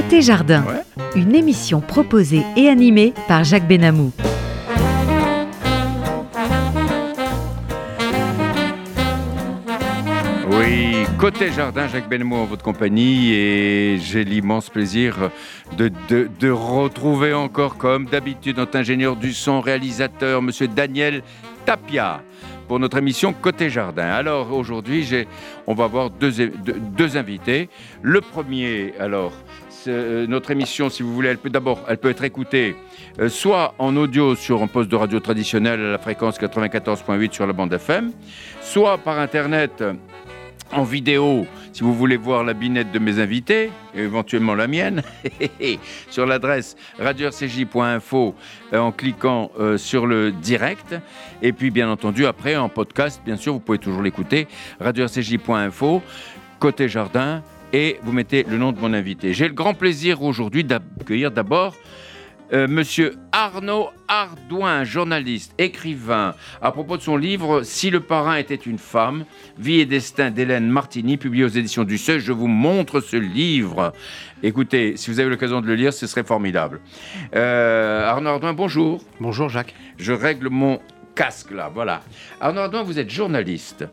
Côté Jardin, une émission proposée et animée par Jacques Benamou. Oui, côté jardin, Jacques Benamou en votre compagnie et j'ai l'immense plaisir de, de- de retrouver encore comme d'habitude notre ingénieur du son, réalisateur, monsieur Daniel Tapia pour notre émission Côté Jardin. Alors aujourd'hui, j'ai, on va avoir deux, deux- deux invités. Le premier, alors, euh, notre émission, si vous voulez, elle peut d'abord, elle peut être écoutée euh, soit en audio sur un poste de radio traditionnel à la fréquence 94.8 sur la bande FM, soit par internet en vidéo, si vous voulez voir la binette de mes invités, et éventuellement la mienne, sur l'adresse radio-rcj.info euh, en cliquant euh, sur le direct. Et puis, bien entendu, après, en podcast, bien sûr, vous pouvez toujours l'écouter, radio-rcj.info, côté jardin, et vous mettez le nom de mon invité. J'ai le grand plaisir aujourd'hui d'accueillir d'abord euh, Monsieur Arnaud Ardouin, journaliste, écrivain, à propos de son livre Si le parrain était une femme, Vie et destin d'Hélène Martini, publié aux éditions du Seuil. Je vous montre ce livre. Écoutez, si vous avez l'occasion de le lire, ce serait formidable. Euh, Arnaud Ardouin, bonjour. Bonjour Jacques. Je règle mon casque là, voilà. Arnaud Ardouin, vous êtes journaliste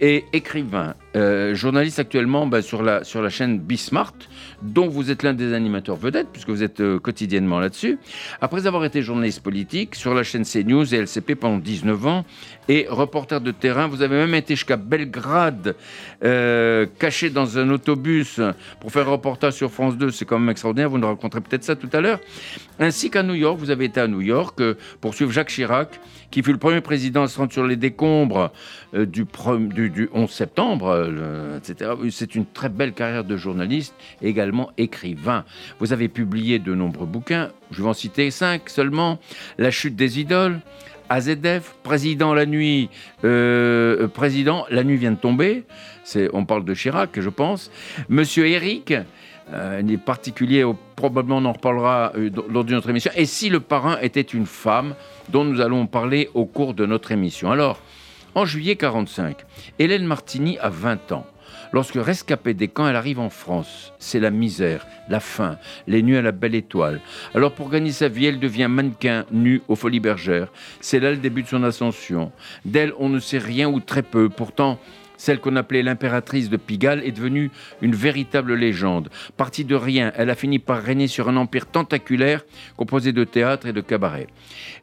et écrivain. Euh, journaliste actuellement bah, sur, la, sur la chaîne Bismart, dont vous êtes l'un des animateurs vedettes, puisque vous êtes euh, quotidiennement là-dessus. Après avoir été journaliste politique sur la chaîne CNews et LCP pendant 19 ans, et reporter de terrain, vous avez même été jusqu'à Belgrade, euh, caché dans un autobus pour faire un reportage sur France 2. C'est quand même extraordinaire, vous nous raconterez peut-être ça tout à l'heure. Ainsi qu'à New York, vous avez été à New York pour suivre Jacques Chirac, qui fut le premier président à se rendre sur les décombres du, pre- du- du 11 septembre, euh, etc. C'est une très belle carrière de journaliste, également écrivain. Vous avez publié de nombreux bouquins, je vais en citer cinq seulement. La chute des idoles, AZF, Président la nuit, euh, euh, Président, la nuit vient de tomber. On parle de Chirac, je pense. Monsieur Eric, euh, il est particulier, au- probablement on en reparlera lors de notre émission. Et si le parrain était une femme, dont nous allons parler au cours de notre émission. Alors, en juillet 45, Hélène Martini a 20 ans. Lorsque rescapée des camps, elle arrive en France. C'est la misère, la faim, les nuits à la belle étoile. Alors pour gagner sa vie, elle devient mannequin nu aux Folies Bergères. C'est là le début de son ascension. D'elle, on ne sait rien ou très peu. Pourtant, celle qu'on appelait l'impératrice de Pigalle est devenue une véritable légende. Partie de rien, elle a fini par régner sur un empire tentaculaire composé de théâtre et de cabaret.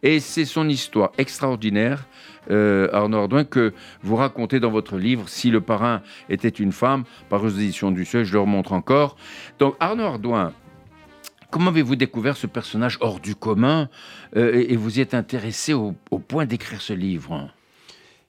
Et c'est son histoire extraordinaire, euh, Arnaud Ardouin, que vous racontez dans votre livre Si le parrain était une femme, par aux éditions du Seuil, je le remontre encore. Donc Arnaud Ardouin, comment avez-vous découvert ce personnage hors du commun euh, et, vous y êtes intéressé au point d'écrire ce livre?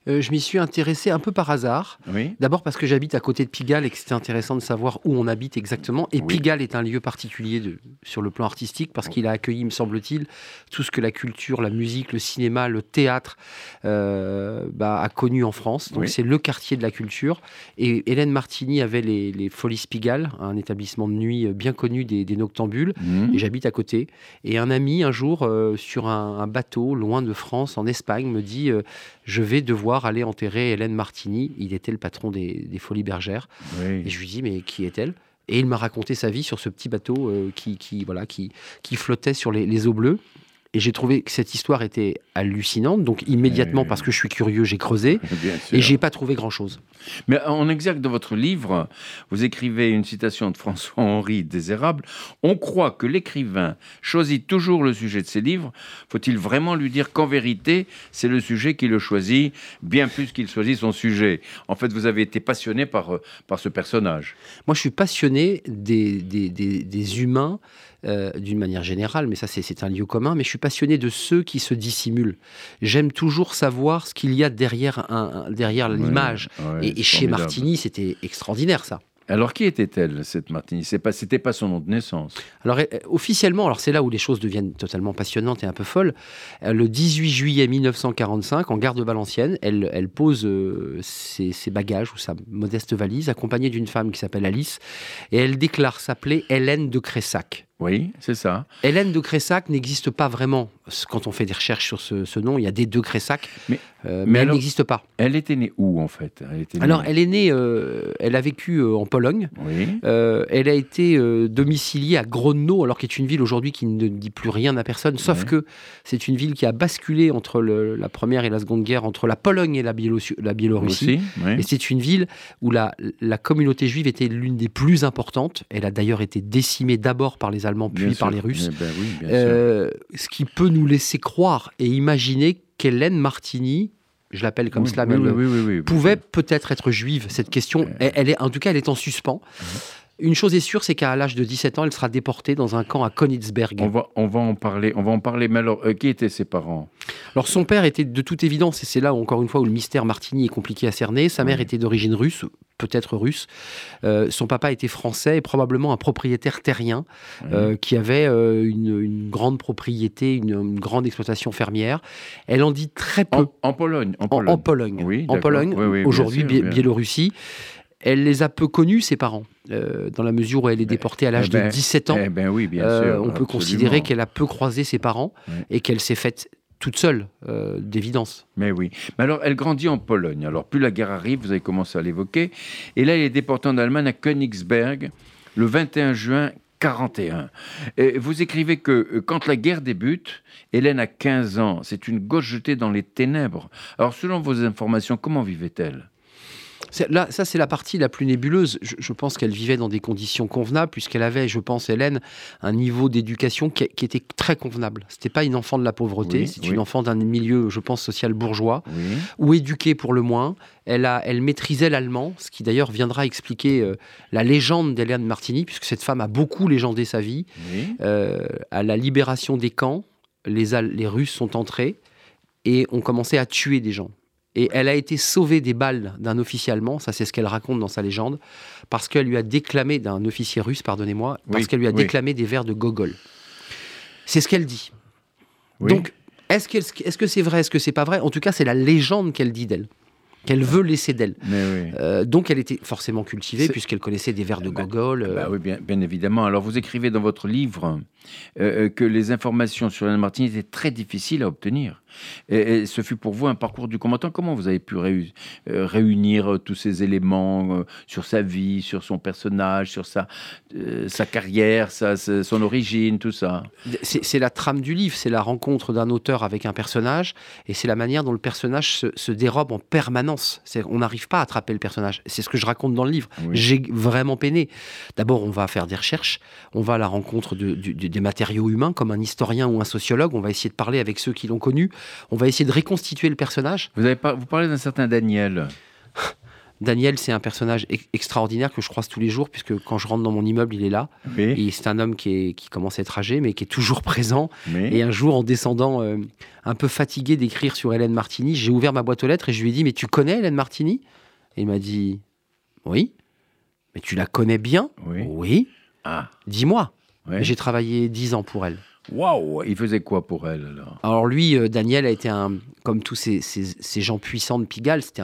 Euh, je m'y suis intéressé un peu par hasard. Oui. D'abord parce que j'habite à côté de Pigalle et que c'était intéressant de savoir où on habite exactement. Et Oui. Pigalle est un lieu particulier de- sur le plan artistique parce qu'il a accueilli, me semble-t-il, tout ce que la culture, la musique, le cinéma, le théâtre euh, bah, a connu en France. Donc Oui. c'est le quartier de la culture. Et Hélène Martini avait les, les Folies Pigalle, un établissement de nuit bien connu des, des noctambules. Mhm. Et j'habite à côté. Et un ami, un jour, euh, sur un, un bateau loin de France, en Espagne, me dit Je vais devoir aller enterrer Hélène Martini. Il était le patron des, des Folies Bergères. Et je lui dis Mais qui est-elle? Et il m'a raconté sa vie sur ce petit bateau euh, qui, qui, voilà, qui, qui flottait sur les, les eaux bleues. Et j'ai trouvé que cette histoire était hallucinante. Donc, immédiatement, Oui. parce que je suis curieux, j'ai creusé. Et j'ai pas trouvé grand-chose. Mais en exergue de votre livre, vous écrivez une citation de François-Henri Désérable. On croit que l'écrivain choisit toujours le sujet de ses livres. Faut-il vraiment lui dire qu'en vérité, c'est le sujet qui le choisit, bien plus qu'il choisit son sujet? En fait, vous avez été passionné par, euh, par ce personnage. Moi, je suis passionné des, des, des- des humains euh, d'une manière générale, mais ça, c'est- un lieu commun. Mais je suis passionné de ceux qui se dissimulent. J'aime toujours savoir ce qu'il y a derrière, un, un- derrière l'image. Ouais, Et, chez. Martini, c'était extraordinaire, ça. Alors, qui était-elle, cette Martini? C'est pas, C'était pas son nom de naissance. Alors, euh, officiellement, alors c'est là où les choses deviennent totalement passionnantes et un peu folles. Euh, le 18 juillet 1945, en gare de Valenciennes, elle, elle pose euh, ses, ses bagages ou sa modeste valise, accompagnée d'une femme qui s'appelle Alice, et elle déclare s'appeler Hélène de Cressac. Oui, c'est ça. Hélène de Cressac n'existe pas vraiment. Quand on fait des recherches sur ce, nom, il y a des de Cressac, mais, euh, mais, elle n'existe pas. Elle était née où en fait? Elle Alors, elle est née, euh, elle a vécu euh, en Pologne. Oui. elle a été domiciliée à Grodno, alors qui est une ville aujourd'hui qui ne dit plus rien à personne, sauf que c'est une ville qui a basculé entre la première et la seconde guerre, entre la Pologne et la, Biélorussie. Et c'est une ville où la, la communauté juive était l'une des plus importantes. Elle a d'ailleurs été décimée d'abord par les Allemands, puis par les Russes. Eh ben ce qui peut nous laisser croire et imaginer qu'Hélène Martini, je l'appelle comme cela, mais pouvait peut-être être juive. Cette question, elle, est, en tout cas, elle est en suspens. Une chose est sûre, c'est qu'à l'âge de 17 ans, elle sera déportée dans un camp à Königsberg. On va, on va en parler. On va en parler. Mais alors, euh, qui étaient ses parents? Alors, son père était de toute évidence, et c'est là encore une fois où le mystère Martini est compliqué à cerner. Sa mère était d'origine russe, peut-être russe. Euh, son papa était français et probablement un propriétaire terrien euh, qui avait une, grande propriété, une, grande exploitation fermière. Elle en dit très peu. En, Pologne. En Pologne. En, Pologne. Oui, en Pologne. Aujourd'hui, Biélorussie. Elle les a peu connus, ses parents, euh, dans la mesure où elle est déportée à l'âge eh de 17 ben, ans. Eh ben oui, bien euh, on peut considérer qu'elle a peu croisé ses parents et qu'elle s'est faite toute seule, euh, d'évidence. Mais oui. Mais alors, elle grandit en Pologne. Alors, plus la guerre arrive, vous avez commencé à l'évoquer. Et là, elle est déportée en Allemagne à Königsberg le 21 juin 41. Et vous écrivez que quand la guerre débute, Hélène a 15 ans. C'est une gauche jetée dans les ténèbres. Alors, selon vos informations, comment vivait-elle? Là, ça, c'est la partie la plus nébuleuse. Je, pense qu'elle vivait dans des conditions convenables, puisqu'elle avait, je pense, Hélène, un niveau d'éducation qui, était très convenable. C'était pas une enfant de la pauvreté, c'est une enfant d'un milieu, je pense, social bourgeois, ou éduquée pour le moins. Elle, a, elle maîtrisait l'allemand, ce qui d'ailleurs viendra expliquer euh, la légende d'Hélène Martini, puisque cette femme a beaucoup légendé sa vie. Euh, à la libération des camps, les, les Russes sont entrés et ont commencé à tuer des gens. Et elle a été sauvée des balles d'un officier allemand, ça c'est ce qu'elle raconte dans sa légende, parce qu'elle lui a déclamé, d'un officier russe, pardonnez-moi, parce qu'elle lui a déclamé des vers de Gogol. C'est ce qu'elle dit. Donc, est-ce, que c'est vrai, est-ce que c'est pas vrai? En tout cas, c'est la légende qu'elle dit d'elle qu'elle veut laisser d'elle. Euh, donc elle était forcément cultivée puisqu'elle connaissait des vers de bah, Gogol. Bah euh. oui, bien, bien, évidemment. Alors vous écrivez dans votre livre euh, que les informations sur Anne Martin étaient très difficiles à obtenir. Et, ce fut pour vous un parcours du combattant. Comment vous avez pu euh, réunir euh, tous ces éléments euh, sur sa vie, sur son personnage, sur sa, sa carrière, sa, son origine, tout ça? C'est la trame du livre, c'est la rencontre d'un auteur avec un personnage, et c'est la manière dont le personnage se, dérobe en permanence. On n'arrive pas à attraper le personnage. C'est ce que je raconte dans le livre. J'ai vraiment peiné. D'abord, on va faire des recherches, on va à la rencontre de, des matériaux humains, comme un historien ou un sociologue, on va essayer de parler avec ceux qui l'ont connu, on va essayer de reconstituer le personnage. Vous, avez vous parlez d'un certain Daniel. Daniel, c'est un personnage extraordinaire que je croise tous les jours, puisque quand je rentre dans mon immeuble, il est là. Et c'est un homme qui, commence à être âgé, mais qui est toujours présent. Et un jour, en descendant, euh, un peu fatigué d'écrire sur Hélène Martini, j'ai ouvert ma boîte aux lettres et je lui ai dit Mais tu connais Hélène Martini? Et il m'a dit Oui. Mais tu la connais bien? Oui. Ah. Dis-moi. J'ai travaillé dix ans pour elle. Waouh Il faisait quoi pour elle alors? Alors lui, euh, Daniel a été un, comme tous ces, ces, gens puissants de Pigalle, c'était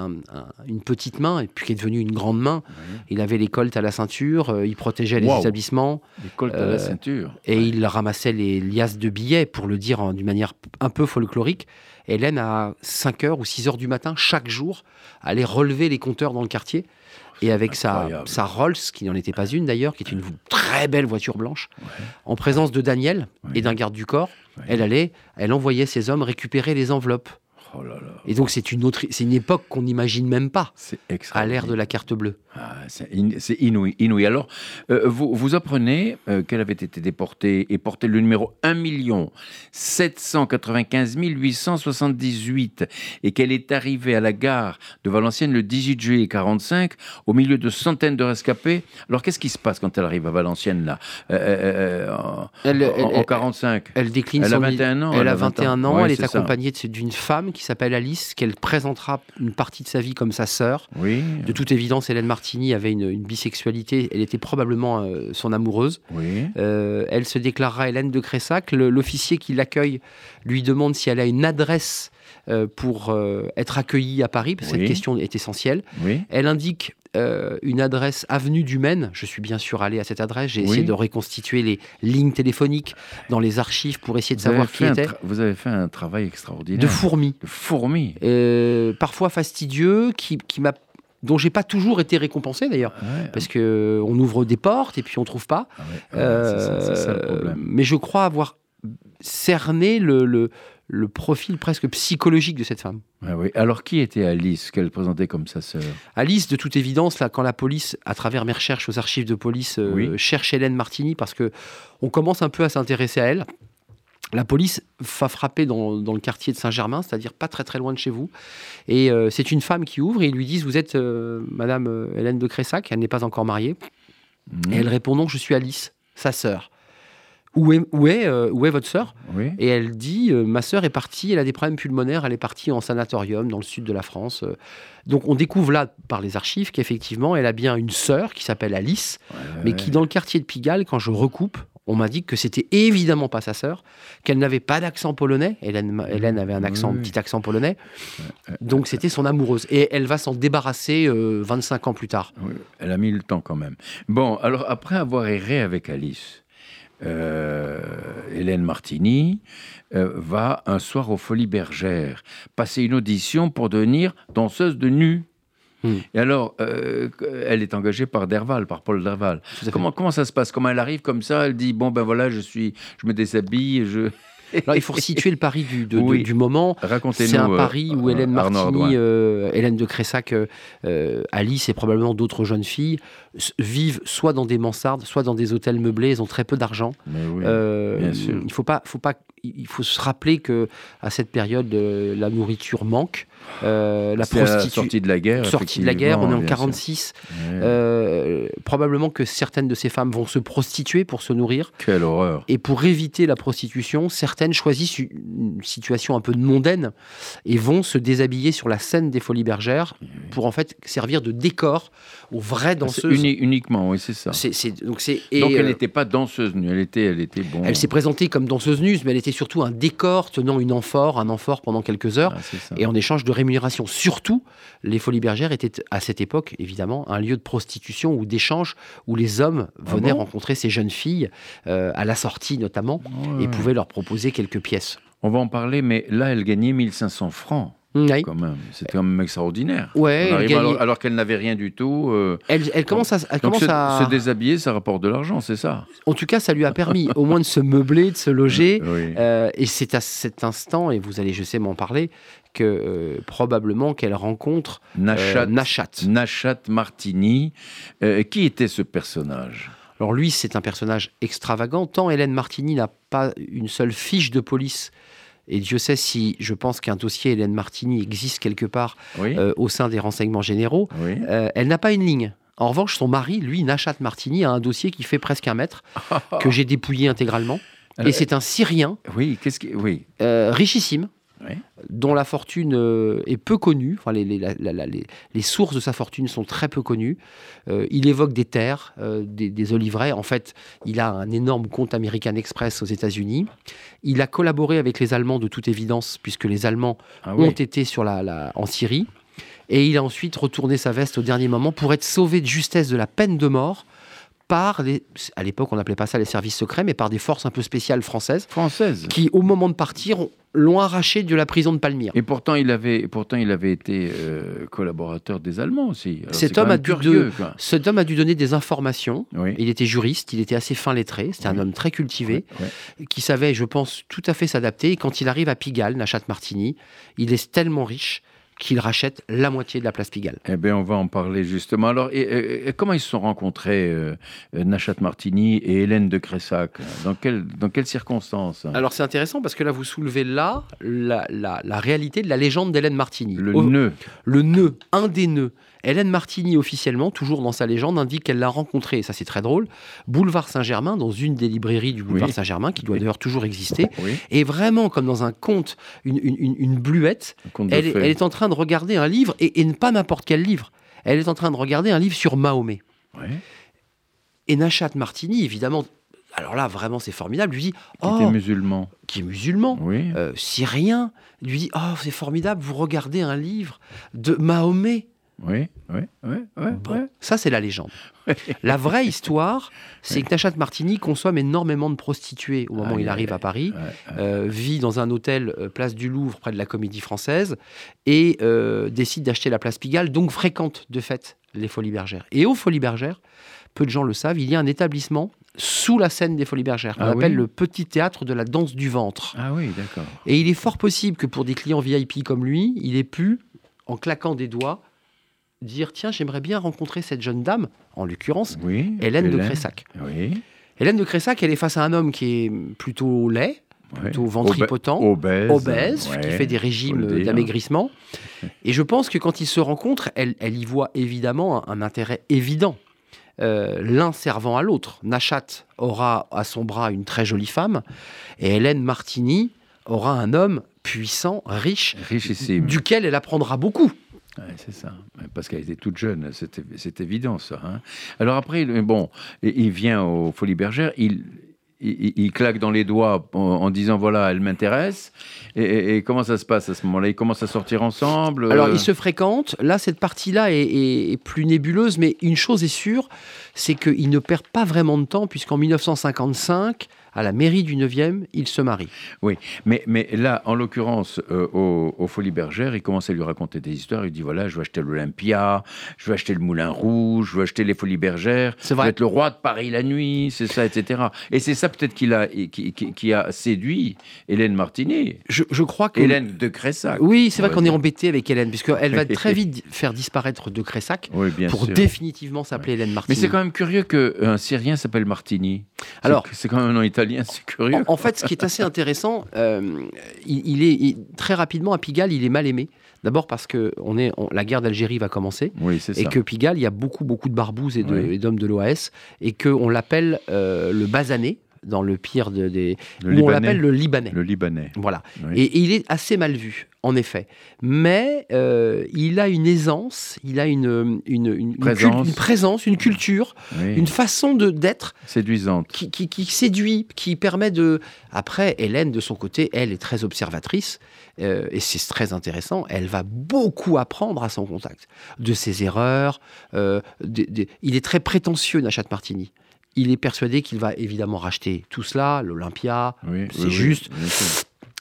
une petite main et puis qui est devenue une grande main. Il avait les coltes à la ceinture, euh, il protégeait les établissements. Les coltes à la euh, ceinture. Et il ramassait les liasses de billets, pour le dire d'une manière un peu folklorique. Hélène, à 5h ou 6h du matin, chaque jour, allait relever les compteurs dans le quartier et avec sa, sa, Rolls, qui n'en était pas une d'ailleurs, qui est une très belle voiture blanche, en présence de Daniel et d'un garde du corps, elle allait, elle envoyait ses hommes récupérer les enveloppes. Oh et donc c'est une autre, c'est une époque qu'on n'imagine même pas à l'ère de la carte bleue. Ah, c'est inouï, inouï. Alors, euh, vous, vous, apprenez euh, qu'elle avait été déportée et portait le numéro 1 795 878 et qu'elle est arrivée à la gare de Valenciennes le 18 juillet 45 au milieu de centaines de rescapés. Alors, qu'est-ce qui se passe quand elle arrive à Valenciennes là? Euh, en, elle, en, 45 Elle décline elle a 21 ans. Elle, a 21 ans. elle est, accompagnée d'une femme qui s'appelle Alice, qu'elle présentera une partie de sa vie comme sa sœur. Oui. De toute évidence, Hélène Martini avait une, bisexualité. Elle était probablement euh, son amoureuse. Oui. Euh, elle se déclarera Hélène de Cressac. L'officier qui l'accueille lui demande si elle a une adresse euh, pour être accueillie à Paris, parce que cette question est essentielle. Oui. Elle indique euh, une adresse avenue du Maine. Je suis bien sûr allé à cette adresse. J'ai Oui. essayé de reconstituer les lignes téléphoniques dans les archives pour essayer de Vous savoir qui était. vous avez fait un travail extraordinaire. De fourmis. De fourmis. Euh, parfois fastidieux, qui, qui m'a dont j'ai pas toujours été récompensé d'ailleurs, Ouais. parce que on ouvre des portes et puis on trouve pas. Ah ouais, ouais, ça, ça mais je crois avoir cerné le, le, le profil presque psychologique de cette femme. Ouais, oui. Alors, qui était Alice qu'elle présentait comme sa sœur? Alice, de toute évidence, là, quand la police, à travers mes recherches aux archives de police, euh, Oui. cherche Hélène Martini, parce que on commence un peu à s'intéresser à elle. La police va frapper dans, dans le quartier de Saint-Germain, c'est-à-dire pas très très loin de chez vous. Et euh, c'est une femme qui ouvre et ils lui disent Vous êtes euh, Madame Hélène de Cressac Elle n'est pas encore mariée. Mhm. Et elle répond Non, je suis Alice, sa sœur. Où est, où est, euh, où est votre sœur? Oui. et elle dit, euh, ma sœur est partie, elle a des problèmes pulmonaires, elle est partie en sanatorium dans le sud de la France. euh. Donc on découvre là, par les archives, qu'effectivement, elle a bien une sœur qui s'appelle Alice, mais qui dans le quartier de Pigalle, quand je recoupe, on dit que c'était évidemment pas sa sœur, qu'elle n'avait pas d'accent polonais. Hélène, Hélène avait un accent, Oui, oui. petit accent polonais. Donc c'était son amoureuse. Et elle va s'en débarrasser euh, 25 ans plus tard. Oui, elle a mis le temps quand même. Bon, alors après avoir erré avec Alice, euh, Hélène Martini euh, va un soir aux Folies Bergères passer une audition pour devenir danseuse de nu. Hmm. Et alors, euh, elle est engagée par Derval, par Paul Derval. Comment, comment ça se passe? Comment elle arrive comme ça? Elle dit bon ben voilà, je suis, je me déshabille, je. Alors il faut situer le pari du, de- Oui. du moment. C'est un euh, pari où Hélène Martini, euh, Hélène de Cressac, euh, Alice et probablement d'autres jeunes filles vivent soit dans des mansardes, soit dans des hôtels meublés. Elles ont très peu d'argent. Oui. Euh. Il faut pas, faut pas, il faut se rappeler que à cette période, euh, la nourriture manque. Euh, la prostitution. sortie de la guerre. Sortie de la guerre, on est en effectivement, bien sûr. 46. Ouais. Euh, probablement que certaines de ces femmes vont se prostituer pour se nourrir. Quelle horreur. Et pour éviter la prostitution, certaines choisissent une situation un peu mondaine et vont se déshabiller sur la scène des Folies Bergères pour en fait servir de décor aux vraies C'est danseuses. uni- uniquement, oui, c'est ça. C'est- c'est- donc c'est et, Donc elle euh, n'était pas danseuse nue, elle était, elle était bon. elle s'est présentée comme danseuse nue, mais elle était surtout un décor tenant une amphore, un amphore pendant quelques heures. Ah. Et en échange de rémunération. Surtout, les Folies Bergères étaient à cette époque, évidemment, un lieu de prostitution ou d'échange où les hommes Ah venaient bon rencontrer ces jeunes filles, euh, à la sortie notamment, Ouais. et pouvaient leur proposer quelques pièces. On va en parler, mais là, elle gagnait 1500 francs Oui. C'était quand même extraordinaire. Ouais, elle alors, alors qu'elle n'avait rien du tout. euh, Elle, elle commence à, elle donc commence se, à- se déshabiller, ça rapporte de l'argent, c'est ça? En tout cas, ça lui a permis au moins de se meubler, de se loger. Oui. Euh, et c'est à cet instant, et vous allez, je sais, m'en parler, que euh, probablement qu'elle rencontre euh, Nachat, Nachat. Nachat Martini. Euh, qui était ce personnage? Alors lui, c'est un personnage extravagant. Tant Hélène Martini n'a pas une seule fiche de police, et Dieu sait si je pense qu'un dossier Hélène Martini existe quelque part Oui. euh, au sein des renseignements généraux, oui. euh, elle n'a pas une ligne. En revanche, son mari, lui, Nachat Martini, a un dossier qui fait presque un mètre, que j'ai dépouillé intégralement. Et Alors, c'est un Syrien Oui, qu'est-ce qui. Oui. euh, richissime, Oui. dont la fortune euh, est peu connue. Enfin, les, les- la- la- la- les- les sources de sa fortune sont très peu connues. Euh, il évoque des terres, euh, des, des oliveraies. En fait, il a un énorme compte American Express aux États-Unis. Il a collaboré avec les Allemands de toute évidence, puisque les Allemands Ah ont été sur la, la- en Syrie. Et il a ensuite retourné sa veste au dernier moment pour être sauvé de justesse de la peine de mort par les, à l'époque on n'appelait pas ça les services secrets, mais par des forces un peu spéciales françaises Française. qui, au moment de partir, ont- l'ont arraché de la prison de Palmyre. Et pourtant, il avait, pourtant, il avait été euh, collaborateur des Allemands aussi. Alors, Cet homme a dû curieux. Cet homme a dû donner des informations. Oui. Il était juriste, il était assez fin lettré, c'était un homme très cultivé, qui savait, je pense, tout à fait s'adapter. Et quand il arrive à Pigalle, Nachat Martini, il est tellement riche qu'il rachète la moitié de la place Pigalle. Eh bien, on va en parler justement. Alors, et, et- et comment ils se sont rencontrés, euh, Nachat Martini et Hélène de Cressac? Dans, dans quelles circonstances? Alors c'est intéressant parce que là, vous soulevez là la, la- la réalité de la légende d'Hélène Martini. Le Au- nœud. le nœud, un des nœuds. Hélène Martini, officiellement, toujours dans sa légende, indique qu'elle l'a rencontré, et ça c'est très drôle, boulevard Saint-Germain, dans une des librairies du boulevard Oui. Saint-Germain, qui doit Oui. d'ailleurs toujours exister. Oui, Et vraiment, comme dans un conte, une, une- une- une bluette, un elle est, elle est en train de regarder un livre, et, et pas n'importe quel livre. Elle est en train de regarder un livre sur Mahomet. Et Nachat Martini, évidemment, alors là, vraiment, c'est formidable, lui dit Qui Oh, était musulman. qui est musulman, Oui. euh, syrien, lui dit Oh, c'est formidable, vous regardez un livre de Mahomet. Oui, oui, oui, oui. Bon, ça c'est la légende. La vraie histoire, c'est que Nachat Martini consomme énormément de prostituées au moment où il arrive à Paris, Ouais, ouais. euh, vit dans un hôtel euh, place du Louvre près de la Comédie Française et euh, décide d'acheter la place Pigalle, donc fréquente de fait les Folies Bergères. Et aux Folies Bergères, peu de gens le savent, il y a un établissement sous la scène des Folies Bergères qu'on Ah appelle oui le Petit Théâtre de la Danse du Ventre. Ah oui, d'accord. Et il est fort possible que pour des clients VIP comme lui, il ait pu, en claquant des doigts, dire tiens, j'aimerais bien rencontrer cette jeune dame, en l'occurrence, Oui. Hélène de Cressac. Oui. Hélène de Cressac, elle est face à un homme qui est plutôt laid, plutôt ventripotent, Obèse. obèse, ouais, qui fait des régimes d'amaigrissement. Et je pense que quand ils se rencontrent, elle, elle y voit évidemment un, un intérêt évident. Euh, L'un servant à l'autre. Nachat aura à son bras une très jolie femme, et Hélène Martini aura un homme puissant, riche, Richissime. duquel elle apprendra beaucoup. Ouais, c'est ça. Parce qu'elle était toute jeune, c'est évident ça. hein. Alors après, bon, il il vient aux Folies Bergères, il, il, il claque dans les doigts en, en disant voilà, elle m'intéresse. Et, et- et comment ça se passe à ce moment-là? Ils commencent à sortir ensemble Alors, euh, ils se fréquentent. Là, cette partie-là est, est- est plus nébuleuse, mais une chose est sûre, c'est qu'ils ne perdent pas vraiment de temps, puisqu'en 1955, à la mairie du 9e, ils se marient. Mais, mais là, en l'occurrence, euh, aux, aux Folies Bergères, il commence à lui raconter des histoires. Il dit voilà, je vais acheter l'Olympia, je vais acheter le Moulin Rouge, je vais acheter les Folies Bergères, C'est je vais être le roi de Paris la nuit, c'est ça, etc. Et c'est ça peut-être qu'il a, qui, qui- qui a séduit Hélène Martinet, Je, je crois que. Hélène de Cressac. Oui, c'est vrai qu'on est embêté avec Hélène, puisqu'elle va très vite faire disparaître de Cressac Oui, bien pour sûr. définitivement s'appeler Hélène Mais Martini. c'est quand même curieux qu'un Syrien s'appelle Martini. C'est- Alors- c'est quand même un nom italien, c'est curieux. En, en fait, ce qui est assez intéressant, euh, il, il est il- très rapidement à Pigalle, il est mal aimé. D'abord parce que on est, on- la guerre d'Algérie va commencer. Oui, c'est et ça. que Pigalle, il y a beaucoup, beaucoup de barbouzes et de- Oui. d'hommes de l'OAS, et qu'on l'appelle euh, le basané, dans le pire de- des... Le on l'appelle le Libanais. Le Libanais. Voilà. Oui. Et, et il est assez mal vu, en effet. Mais euh, il a une aisance, il a une, une, Présence. une présence, une culture, Oui. une façon de d'être Séduisante. qui, qui- qui séduit, qui permet de... Après, Hélène, de son côté, elle est très observatrice, euh, et c'est très intéressant, elle va beaucoup apprendre à son contact, de ses erreurs. euh, Il est très prétentieux, Nachat Martini. Il est persuadé qu'il va évidemment racheter tout cela, l'Olympia. Oui, C'est oui, juste.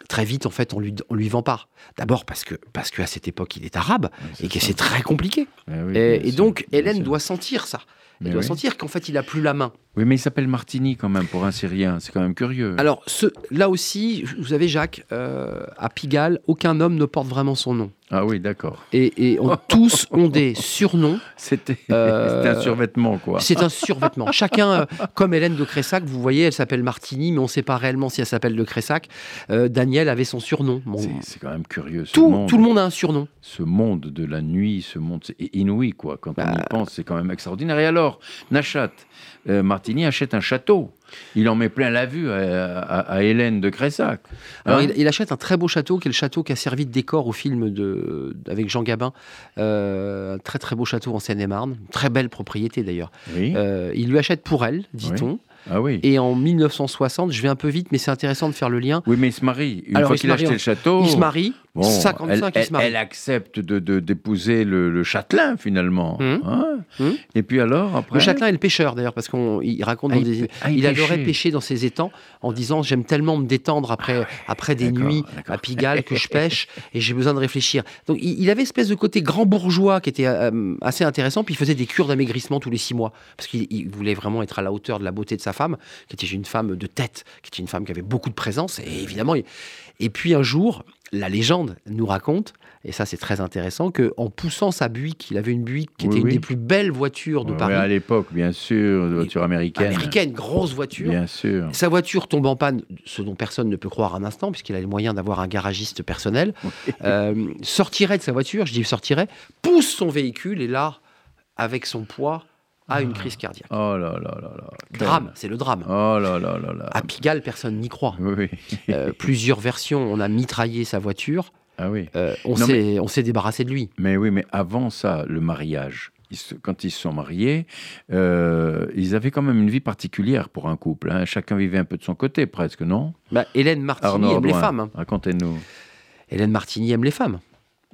Très vite, en fait, on lui, on lui vend pas. D'abord parce que parce qu'à cette époque, il est arabe Ouais, et que c'est très compliqué. Oui, et, donc, Hélène doit sentir ça. Elle Mais doit oui. sentir qu'en fait, il a plus la main. Oui, mais il s'appelle Martini quand même pour un Syrien. C'est quand même curieux. Alors, ce, là aussi, vous savez, Jacques, euh, à Pigalle, aucun homme ne porte vraiment son nom. Ah oui, d'accord. Et, et on- tous ont des surnoms. C'était Euh, c'était un survêtement, quoi. C'est un survêtement. Chacun, euh, comme Hélène de Cressac, vous voyez, elle s'appelle Martini, mais on ne sait pas réellement si elle s'appelle de Cressac. Euh, Daniel avait son surnom. Bon, C'est- quand même curieux. Ce tout, monde, tout le monde a un surnom. ce monde de la nuit, ce monde c'est inouï, quoi. Quand on Bah. y pense, c'est quand même extraordinaire. Et alors, Nachat, Martini achète un château. Il en met plein la vue à, à- à Hélène de Cressac. Alors, Hein il, il achète un très beau château, qui est le château qui a servi de décor au film de, avec Jean Gabin. Euh, un très très beau château en Seine-et-Marne. Très belle propriété d'ailleurs. Oui. Euh, il lui achète pour elle, dit-on. ah oui. Et en 1960, je vais un peu vite, mais c'est intéressant de faire le lien. Oui, mais il se marie. Une Alors, fois qu'il a acheté le château. Il se marie, bon, 55, elle, elle- accepte de- d'épouser le, le châtelain, finalement. Hum. Hein Hum. Et puis alors, après. Le châtelain est le pêcheur d'ailleurs, parce qu'il raconte Ah, dans il des... ah, il il adorait pêcher dans ses étangs en disant j'aime tellement me détendre après, après des nuits à Pigalle que je pêche et j'ai besoin de réfléchir. Donc il, il avait espèce de côté grand bourgeois qui était euh, assez intéressant, puis il faisait des cures d'amaigrissement tous les six mois parce qu'il il voulait vraiment être à la hauteur de la beauté de sa femme, qui était une femme de tête, qui était une femme qui avait beaucoup de présence et évidemment. Et puis un jour, la légende nous raconte, et ça c'est très intéressant, que en poussant sa Buick, il avait une Buick qui Oui, était oui. une des plus belles voitures de Ouais, Paris, à l'époque, bien sûr, de voiture américaine. américaine, grosse voiture. Bien sûr. Sa voiture tombe en panne, ce dont personne ne peut croire un instant, puisqu'il a les moyens d'avoir un garagiste personnel. Euh, sortirait de sa voiture, je dis sortirait, pousse son véhicule et là, avec son poids, a une crise cardiaque. Oh là là là là. Drame, c'est le drame. Oh là là là là. À Pigalle, personne n'y croit. Oui. Euh, plusieurs versions, on a mitraillé sa voiture, Ah oui. euh, on s'est on s'est débarrassé de lui. Mais oui, mais avant ça, le mariage, ils se- quand ils se sont mariés, euh, ils avaient quand même une vie particulière pour un couple. hein. Chacun vivait un peu de son côté, presque, non? Bah, Hélène Martini aime les femmes. hein. Racontez-nous. Hélène Martini aime les femmes.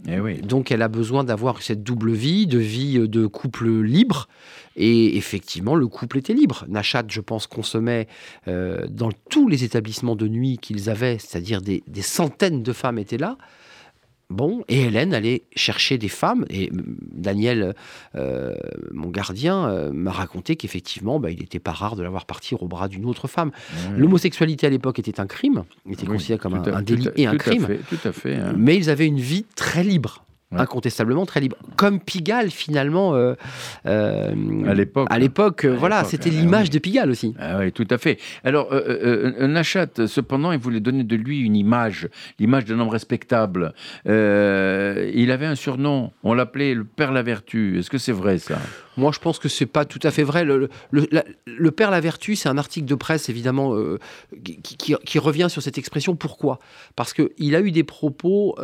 Eh. Donc elle a besoin d'avoir cette double vie, de vie euh, de couple libre. Et effectivement, le couple était libre. Nachat, je pense, consommait euh, dans tous les établissements de nuit qu'ils avaient, c'est-à-dire des centaines de femmes étaient là. Bon, et Hélène allait chercher des femmes. Et Daniel, euh, mon gardien, euh, m'a raconté qu'effectivement, bah, il n'était pas rare de la voir partir au bras d'une autre femme. L'homosexualité à l'époque était un crime, était Oui, considéré comme un, tout à- un délit à- et un tout à crime. fait, tout à fait. hein. Mais ils avaient une vie très libre. Ouais. Incontestablement très libre. Comme Pigalle, finalement, euh, euh, À l'époque. à l'époque, voilà, c'était ah l'image oui. de Pigalle aussi. Ah oui, tout à fait. Alors, euh, euh, Nachat, cependant, il voulait donner de lui une image, l'image d'un homme respectable. Il avait un surnom, on l'appelait le Père la Vertu. Est-ce que c'est vrai ça? Moi, je pense que c'est pas tout à fait vrai. Le, le- la- le Père la Vertu, c'est un article de presse, évidemment, qui, qui- qui revient sur cette expression. Pourquoi? Parce qu'il a eu des propos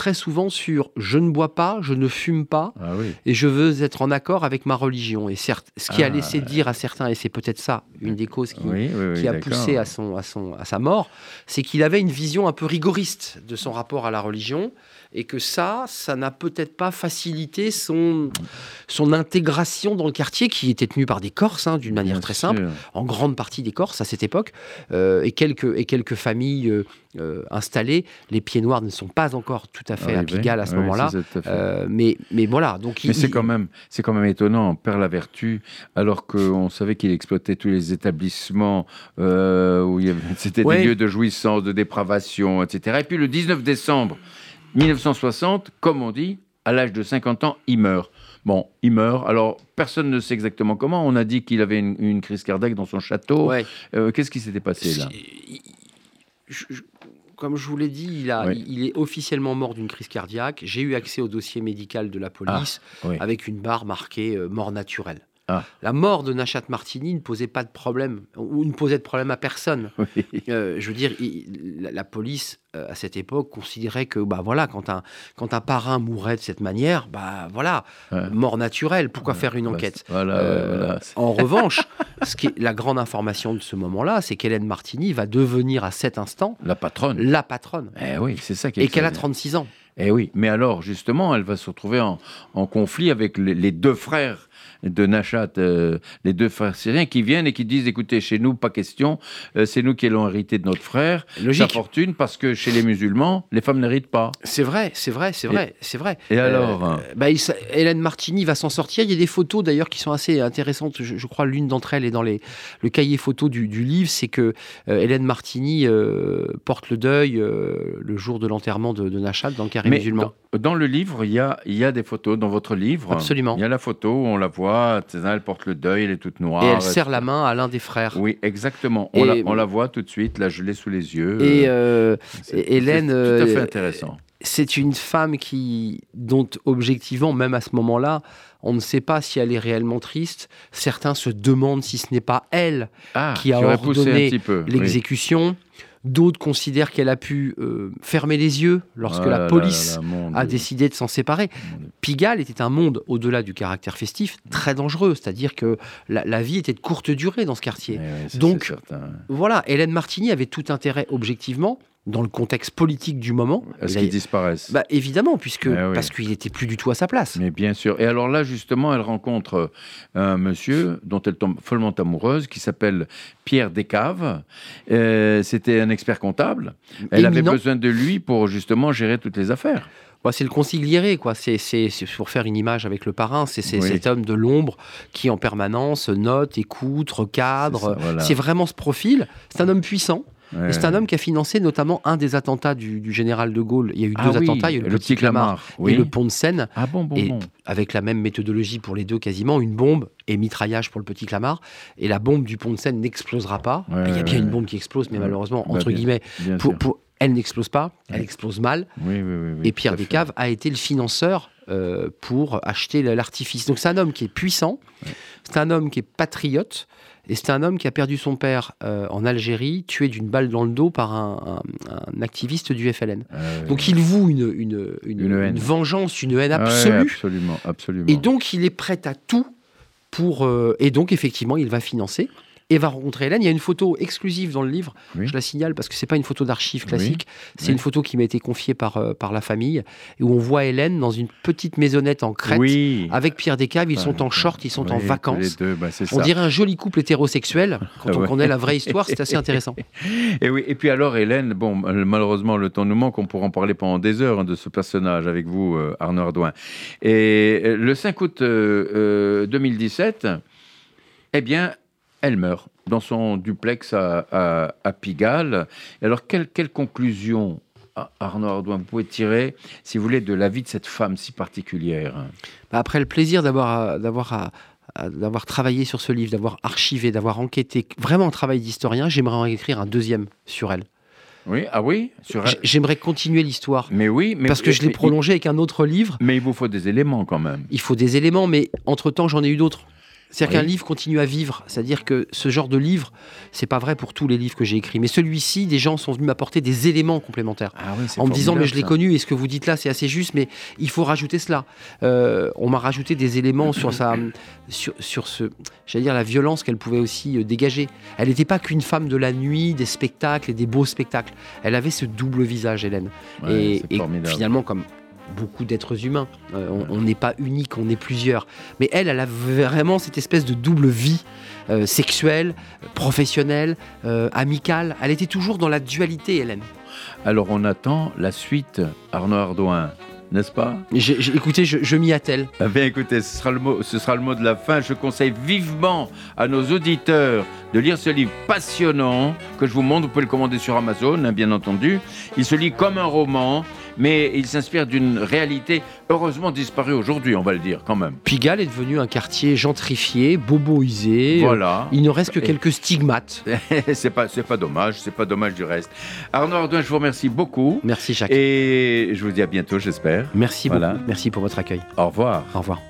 très souvent sur je ne bois pas, je ne fume pas, Ah oui. et je veux être en accord avec ma religion. Et certes, ce qui a Ah. laissé dire à certains, et c'est peut-être ça, une des causes qui, Oui, oui, oui, qui a poussé à, son, à, son, à sa mort, c'est qu'il avait une vision un peu rigoriste de son rapport à la religion et que ça, ça n'a peut-être pas facilité son, son intégration dans le quartier qui était tenu par des Corses, hein, d'une manière Bien très sûr. simple, en grande partie des Corses à cette époque, euh, et, quelques, et quelques familles euh, euh, installées. Les Pieds Noirs ne sont pas encore tout à fait à Arrivé. Pigalle à ce Oui, moment-là. à. Euh, mais, mais voilà, donc Mais c'est quand même, c'est quand même étonnant, Père la Vertu, alors qu'on savait qu'il exploitait tous les établissements où c'était Ouais. des lieux de jouissance, de dépravation, etc. Et puis le 19 décembre 1960, comme on dit, à l'âge de 50 ans, il meurt. Bon, il meurt. Alors, personne ne sait exactement comment. On a dit qu'il avait une, une crise cardiaque dans son château. Ouais. Euh, Qu'est-ce qui s'était passé là? Il- je- je- comme je vous l'ai dit, il, a, il est officiellement mort d'une crise cardiaque. J'ai eu accès au dossier médical de la police oui. avec une barre marquée euh, mort naturelle. Ah. La mort de Nachat Martini ne posait pas de problème, ou ne posait de problème à personne. Oui. Euh, je veux dire, il- la, la police, euh, à cette époque, considérait que, bah voilà, quand un, quand un parrain mourait de cette manière, bah voilà, Ouais. mort naturelle, pourquoi faire une Bah, enquête Voilà, euh, voilà. en revanche, ce qui est la grande information de ce moment-là, c'est qu'Hélène Martini va devenir à cet instant La patronne. la patronne. Eh oui, c'est ça qui est Et qu'elle a extraordinaire. 36 ans. Eh oui, mais alors justement, elle va se retrouver en, en conflit avec les, les deux frères de Nachat, euh, les deux frères syriens qui viennent et qui disent écoutez, chez nous, pas question, euh, c'est nous qui allons hériter de notre frère sa Logique. fortune parce que chez les musulmans, les femmes n'héritent pas. C'est vrai, c'est vrai, c'est vrai, c'est vrai. Et alors hein Euh, bah, il s- Hélène Martini va s'en sortir. Il y a des photos d'ailleurs qui sont assez intéressantes. Je, je crois l'une d'entre elles est dans les, le cahier photo du, du livre. C'est que Hélène Martini porte le deuil le jour de l'enterrement de, de Nachat dans le carré Mais musulman. dans, dans le livre, il y a, y a des photos dans votre livre. Absolument. Il y a la photo où on la voit, elle porte le deuil, elle est toute noire. Et elle serre la main à l'un des frères. Oui, exactement. On, Et- la, on la voit tout de suite, là je l'ai sous les yeux. Et euh, Hélène, c'est tout à fait euh, intéressant. c'est une femme qui, dont objectivement, même à ce moment-là, on ne sait pas si elle est réellement triste. Certains se demandent si ce n'est pas elle Ah, qui a poussé ordonné oui. D'autres considèrent qu'elle a pu euh, fermer les yeux lorsque la là police là là, mon a décidé de s'en séparer. Pigalle était un monde, au-delà du caractère festif, très dangereux. C'est-à-dire que la, la vie était de courte durée dans ce quartier. Eh ouais, Donc. Voilà, Hélène Martini avait tout intérêt, objectivement, dans le contexte politique du moment. À ce Il a- qu'ils disparaissent? bah, évidemment, puisque, Eh oui. parce qu'il n'était plus du tout à sa place. Mais bien sûr. Et alors là, justement, elle rencontre euh, un monsieur dont elle tombe follement amoureuse, qui s'appelle Pierre Descaves. Euh, C'était un expert comptable. Elle avait besoin de lui pour justement gérer toutes les affaires. Bah, c'est le consigliéré, quoi. C'est, pour faire une image avec le parrain. C'est, Oui. cet homme de l'ombre qui, en permanence, note, écoute, recadre. C'est ça, voilà. C'est vraiment ce profil. C'est un homme puissant. Ouais. C'est un homme qui a financé notamment un des attentats du, du général de Gaulle. Il y a eu Ah deux oui, attentats. Il y a eu le, petit Clamart, Oui. et le pont de Seine. Ah bon, bon, et bon. avec la même méthodologie pour les deux quasiment, une bombe et mitraillage pour le petit Clamart. Et la bombe du pont de Seine n'explosera pas. Ouais, Il y a bien une bombe qui explose, mais malheureusement, Bah, entre bien- guillemets, Bien pour, sûr. pour- elle n'explose pas, elle explose mal. Oui, et Pierre. Descaves a été le financeur euh, pour acheter l'artifice. Donc c'est un homme qui est puissant, c'est un homme qui est patriote, et c'est un homme qui a perdu son père euh, en Algérie, tué d'une balle dans le dos par un, un- un activiste du FLN. Euh, Donc il voue une, une, une- Une haine. une vengeance, une haine ouais, absolue, absolument, absolument. et donc il est prêt à tout pour... euh, et donc effectivement, il va financer. Et va rencontrer Hélène. Il y a une photo exclusive dans le livre, Oui. je la signale parce que c'est pas une photo d'archive Oui. classique, c'est Oui. une photo qui m'a été confiée par, euh, par la famille, où on voit Hélène dans une petite maisonnette en crête, avec Pierre Descaves, ils sont en short, ils sont en vacances. deux, bah, On ça. dirait un joli couple hétérosexuel. Quand on connaît la vraie histoire, c'est assez intéressant. Et oui, et puis alors Hélène, bon, mal- malheureusement le temps nous manque, on pourra en parler pendant des heures hein, de ce personnage avec vous, euh, Arnaud Ardouin. Et euh, le 5 août euh, euh, 2017, eh bien, elle meurt dans son duplex à, à- à Pigalle. Et alors, quelle, quelle conclusion, ah, Arnaud Ardouin, vous pouvez tirer, si vous voulez, de la vie de cette femme si particulière? Bah, Après le plaisir d'avoir euh, d'avoir à- à- d'avoir travaillé sur ce livre, d'avoir archivé, d'avoir enquêté, vraiment un travail d'historien, j'aimerais en écrire un deuxième sur elle. Oui, ah oui sur... J'aimerais continuer l'histoire. Mais oui, mais Parce que je l'ai mais- prolongé avec un autre livre. Mais il vous faut des éléments quand même. Il faut des éléments, mais entre-temps, j'en ai eu d'autres. C'est-à-dire Oui. qu'un livre continue à vivre. C'est-à-dire que ce genre de livre, c'est pas vrai pour tous les livres que j'ai écrits. Mais celui-ci, des gens sont venus m'apporter des éléments complémentaires. Ah oui, En me disant, mais je l'ai connu, et ce que vous dites là, c'est assez juste, mais il faut rajouter cela. Euh, on m'a rajouté des éléments sur, sa, sur, sur ce, j'allais dire, la violence qu'elle pouvait aussi euh, dégager. Elle n'était pas qu'une femme de la nuit, des spectacles et des beaux spectacles. Elle avait ce double visage, Hélène. Ouais, et, finalement, comme beaucoup d'êtres humains, euh, on- n'est pas unique, on est plusieurs. Mais elle, elle a vraiment cette espèce de double vie euh, sexuelle, professionnelle, euh, amicale. Elle était toujours dans la dualité, Hélène. Alors on attend la suite, Arnaud Ardouin, n'est-ce pas? Écoutez, je, je m'y attelle. Eh bien écoutez, ce sera, le mot, ce sera le mot de la fin. Je conseille vivement à nos auditeurs de lire ce livre passionnant que je vous montre. Vous pouvez le commander sur Amazon, hein, bien entendu. Il se lit comme un roman, mais il s'inspire d'une réalité heureusement disparue aujourd'hui, on va le dire quand même. Pigalle est devenu un quartier gentrifié, boboisé. Voilà. Il ne reste que quelques stigmates. c'est pas, c'est pas dommage, c'est pas dommage du reste. Arnaud Ardouin, je vous remercie beaucoup. Merci Jacques. Et je vous dis à bientôt, j'espère. Merci Voilà. beaucoup. Merci pour votre accueil. Au revoir. Au revoir.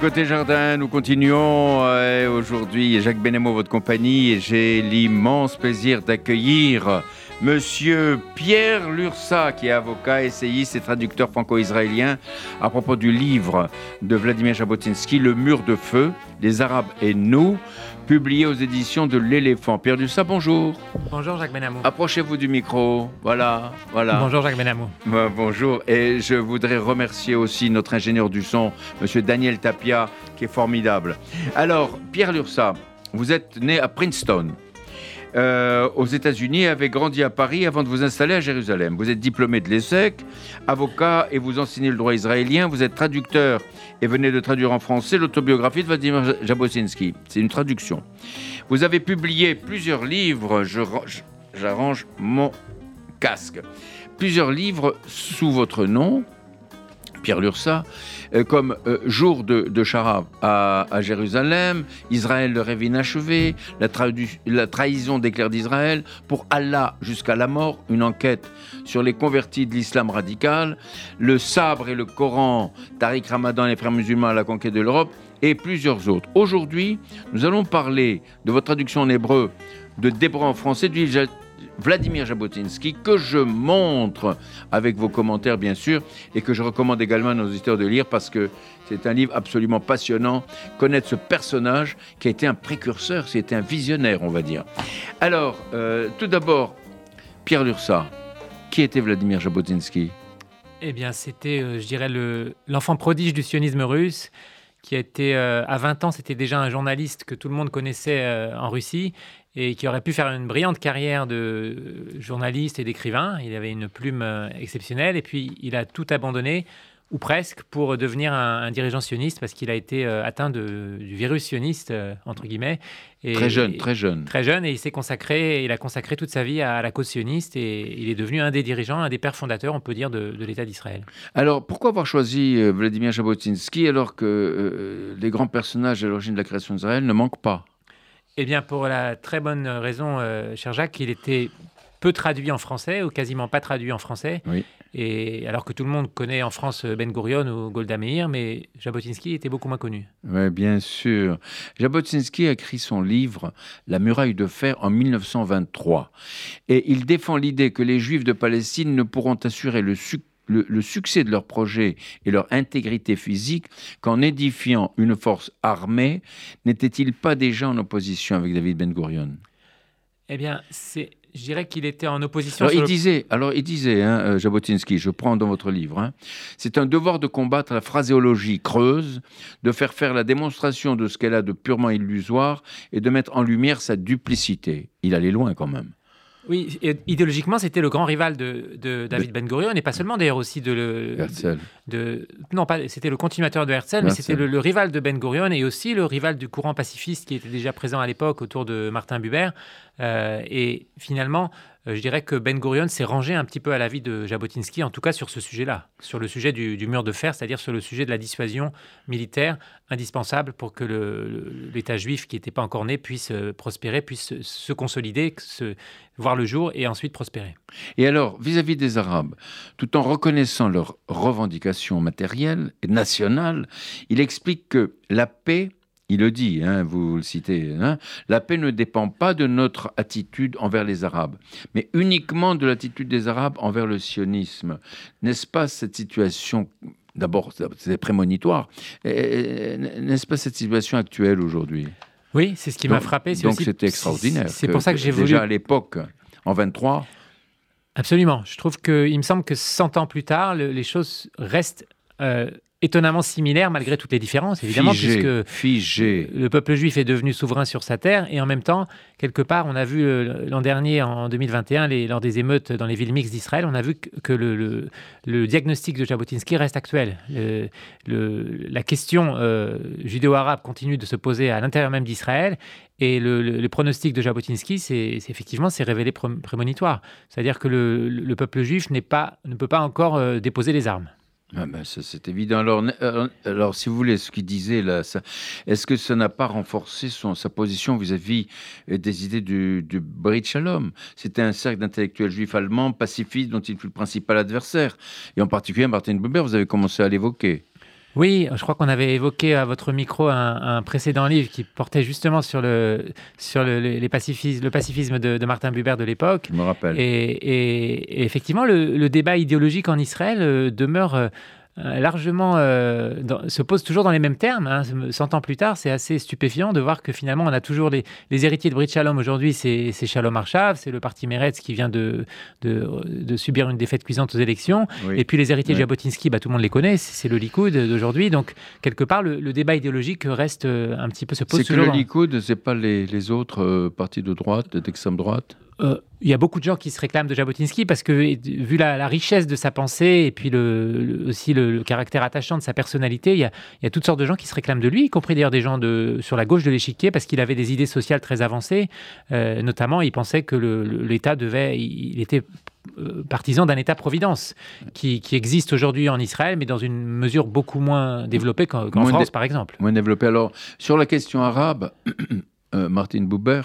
Côté jardin, nous continuons. Euh, Aujourd'hui, Jacques Benemo, votre compagnie, et j'ai l'immense plaisir d'accueillir Monsieur Pierre Lursa, qui est avocat, essayiste et traducteur franco-israélien, à propos du livre de Vladimir Jabotinsky, Le mur de feu, les Arabes et nous, publié aux éditions de l'Éléphant. Pierre Lursa, bonjour. Bonjour Jacques Benamou. Approchez-vous du micro. Voilà, voilà. Bonjour Jacques Benamou. Bah, bonjour, et je voudrais remercier aussi notre ingénieur du son, Monsieur Daniel Tapia, qui est formidable. Alors, Pierre Lursa, vous êtes né à Princeton, euh, aux États-Unis, et avez grandi à Paris avant de vous installer à Jérusalem. Vous êtes diplômé de l'ESSEC, avocat, et vous enseignez le droit israélien. Vous êtes traducteur et venez de traduire en français l'autobiographie de Vladimir Jabotinsky. C'est une traduction. Vous avez publié plusieurs livres. J'arrange mon casque plusieurs livres sous votre nom, Pierre Lursa, comme euh, Jour de, de Chara à, Jérusalem, Israël le rêve inachevé, la, trahison des clercs d'Israël, pour Allah jusqu'à la mort, une enquête sur les convertis de l'islam radical, le sabre et le Coran, Tariq Ramadan et les frères musulmans à la conquête de l'Europe, et plusieurs autres. Aujourd'hui, nous allons parler de votre traduction en hébreu de d'hébreu en français du Vladimir Jabotinsky, que je montre avec vos commentaires, bien sûr, et que je recommande également à nos auditeurs de lire parce que c'est un livre absolument passionnant. Connaître ce personnage qui a été un précurseur, c'était un visionnaire, on va dire. Alors, euh, tout d'abord, Pierre Lursa, qui était Vladimir Jabotinsky? Eh bien, c'était, euh, je dirais, le- l'enfant prodige du sionisme russe, qui a été, euh, à 20 ans, c'était déjà un journaliste que tout le monde connaissait en Russie et qui aurait pu faire une brillante carrière de journaliste et d'écrivain. Il avait une plume euh, exceptionnelle et puis il a tout abandonné ou presque, pour devenir un, dirigeant sioniste parce qu'il a été euh, atteint de, du virus sioniste, euh, entre guillemets. Et, très jeune, très jeune. Très jeune, et il s'est consacré, il a consacré toute sa vie à, la cause sioniste et il est devenu un des dirigeants, un des pères fondateurs, on peut dire, de, l'État d'Israël. Alors, pourquoi avoir choisi Vladimir Jabotinsky alors que les grands personnages à l'origine de la création d'Israël ne manquent pas? Eh bien, pour la très bonne raison, cher Jacques, qu'il était peu traduit en français ou quasiment pas traduit en français. Oui. Et alors que tout le monde connaît en France Ben Gurion ou Golda Meir, mais Jabotinsky était beaucoup moins connu. Oui, bien sûr. Jabotinsky a écrit son livre La muraille de fer en 1923. Et il défend l'idée que les Juifs de Palestine ne pourront assurer le, le succès de leur projet et leur intégrité physique qu'en édifiant une force armée. N'était-il pas déjà en opposition avec David Ben Gurion Eh bien, c'est je dirais qu'il était en opposition. Alors, il, disait, alors il disait, hein, euh, Jabotinsky, je prends dans votre livre, hein, c'est un devoir de combattre la phraséologie creuse, de faire faire la démonstration de ce qu'elle a de purement illusoire et de mettre en lumière sa duplicité. Il allait loin quand même. Oui, idéologiquement, c'était le grand rival de, David Ben Gurion, et pas seulement d'ailleurs aussi de, le, Herzl. De, non, pas, c'était le continuateur de Herzl, mais c'était le, rival de Ben Gurion et aussi le rival du courant pacifiste qui était déjà présent à l'époque autour de Martin Buber. Euh, et finalement, euh, je dirais que Ben Gurion s'est rangé un petit peu à l'avis de Jabotinsky, en tout cas sur ce sujet-là, sur le sujet du, mur de fer, c'est-à-dire sur le sujet de la dissuasion militaire indispensable pour que l'État juif qui n'était pas encore né puisse euh, prospérer, puisse se consolider, voir le jour et ensuite prospérer. Et alors, vis-à-vis des Arabes, tout en reconnaissant leurs revendications matérielles et nationales, il explique que la paix il le dit, hein, vous le citez, hein, la paix ne dépend pas de notre attitude envers les Arabes, mais uniquement de l'attitude des Arabes envers le sionisme. N'est-ce pas cette situation D'abord, c'est prémonitoire. N'est-ce pas cette situation actuelle aujourd'hui? Oui, c'est ce qui m'a frappé. Donc c'était extraordinaire. C'est pour ça que j'ai voulu. Déjà à l'époque, en 23. Absolument. Je trouve qu'il me semble que 100 ans plus tard, les choses restent euh, étonnamment similaire malgré toutes les différences, évidemment, puisque le peuple juif est devenu souverain sur sa terre, et en même temps, quelque part, on a vu euh, l'an dernier, en 2021, les, lors des émeutes dans les villes mixtes d'Israël, on a vu que le, le, diagnostic de Jabotinsky reste actuel. la question euh, judéo-arabe continue de se poser à l'intérieur même d'Israël, et le, pronostic de Jabotinsky, c'est effectivement, s'est révélé prémonitoire. C'est-à-dire que le, peuple juif pas, ne peut pas encore euh, déposer les armes. Ah ben, c'est évident. Alors, euh, alors, si vous voulez, ce qu'il disait là, est-ce que ça n'a pas renforcé son, sa position vis-à-vis euh, des idées du, du Brit Shalom? C'était un cercle d'intellectuels juifs allemands pacifistes dont il fut le principal adversaire. Et en particulier, Martin Buber, vous avez commencé à l'évoquer. Oui, je crois qu'on avait évoqué à votre micro un, précédent livre qui portait justement sur le, sur le, les pacifisme, le pacifisme de, Martin Buber de l'époque. Je me rappelle. Et, effectivement, le, débat idéologique en Israël euh, demeure euh, euh, largement euh, se pose toujours dans les mêmes termes. Hein. 100 ans plus tard, c'est assez stupéfiant de voir que finalement, on a toujours les, héritiers de Brit Shalom aujourd'hui, c'est Shalom Arshav, c'est le parti Meretz qui vient de, de, subir une défaite cuisante aux élections. Et puis les héritiers de Jabotinsky, bah, tout le monde les connaît, c'est le Likoud d'aujourd'hui. Donc, quelque part, le, débat idéologique reste euh, un petit peu se pose C'est que le Likoud, c'est pas les, les autres partis de droite, d'extrême droite? Il y a beaucoup de gens qui se réclament de Jabotinsky parce que, vu la, richesse de sa pensée et puis le, aussi le, caractère attachant de sa personnalité, il y, a, toutes sortes de gens qui se réclament de lui, y compris d'ailleurs des gens de, sur la gauche de l'échiquier parce qu'il avait des idées sociales très avancées. Euh, notamment, il pensait que l'État devait. Il était euh, partisan d'un État-providence qui, existe aujourd'hui en Israël, mais dans une mesure beaucoup moins développée qu'en France, par exemple. Moins développée. Alors, sur la question arabe, Martin Buber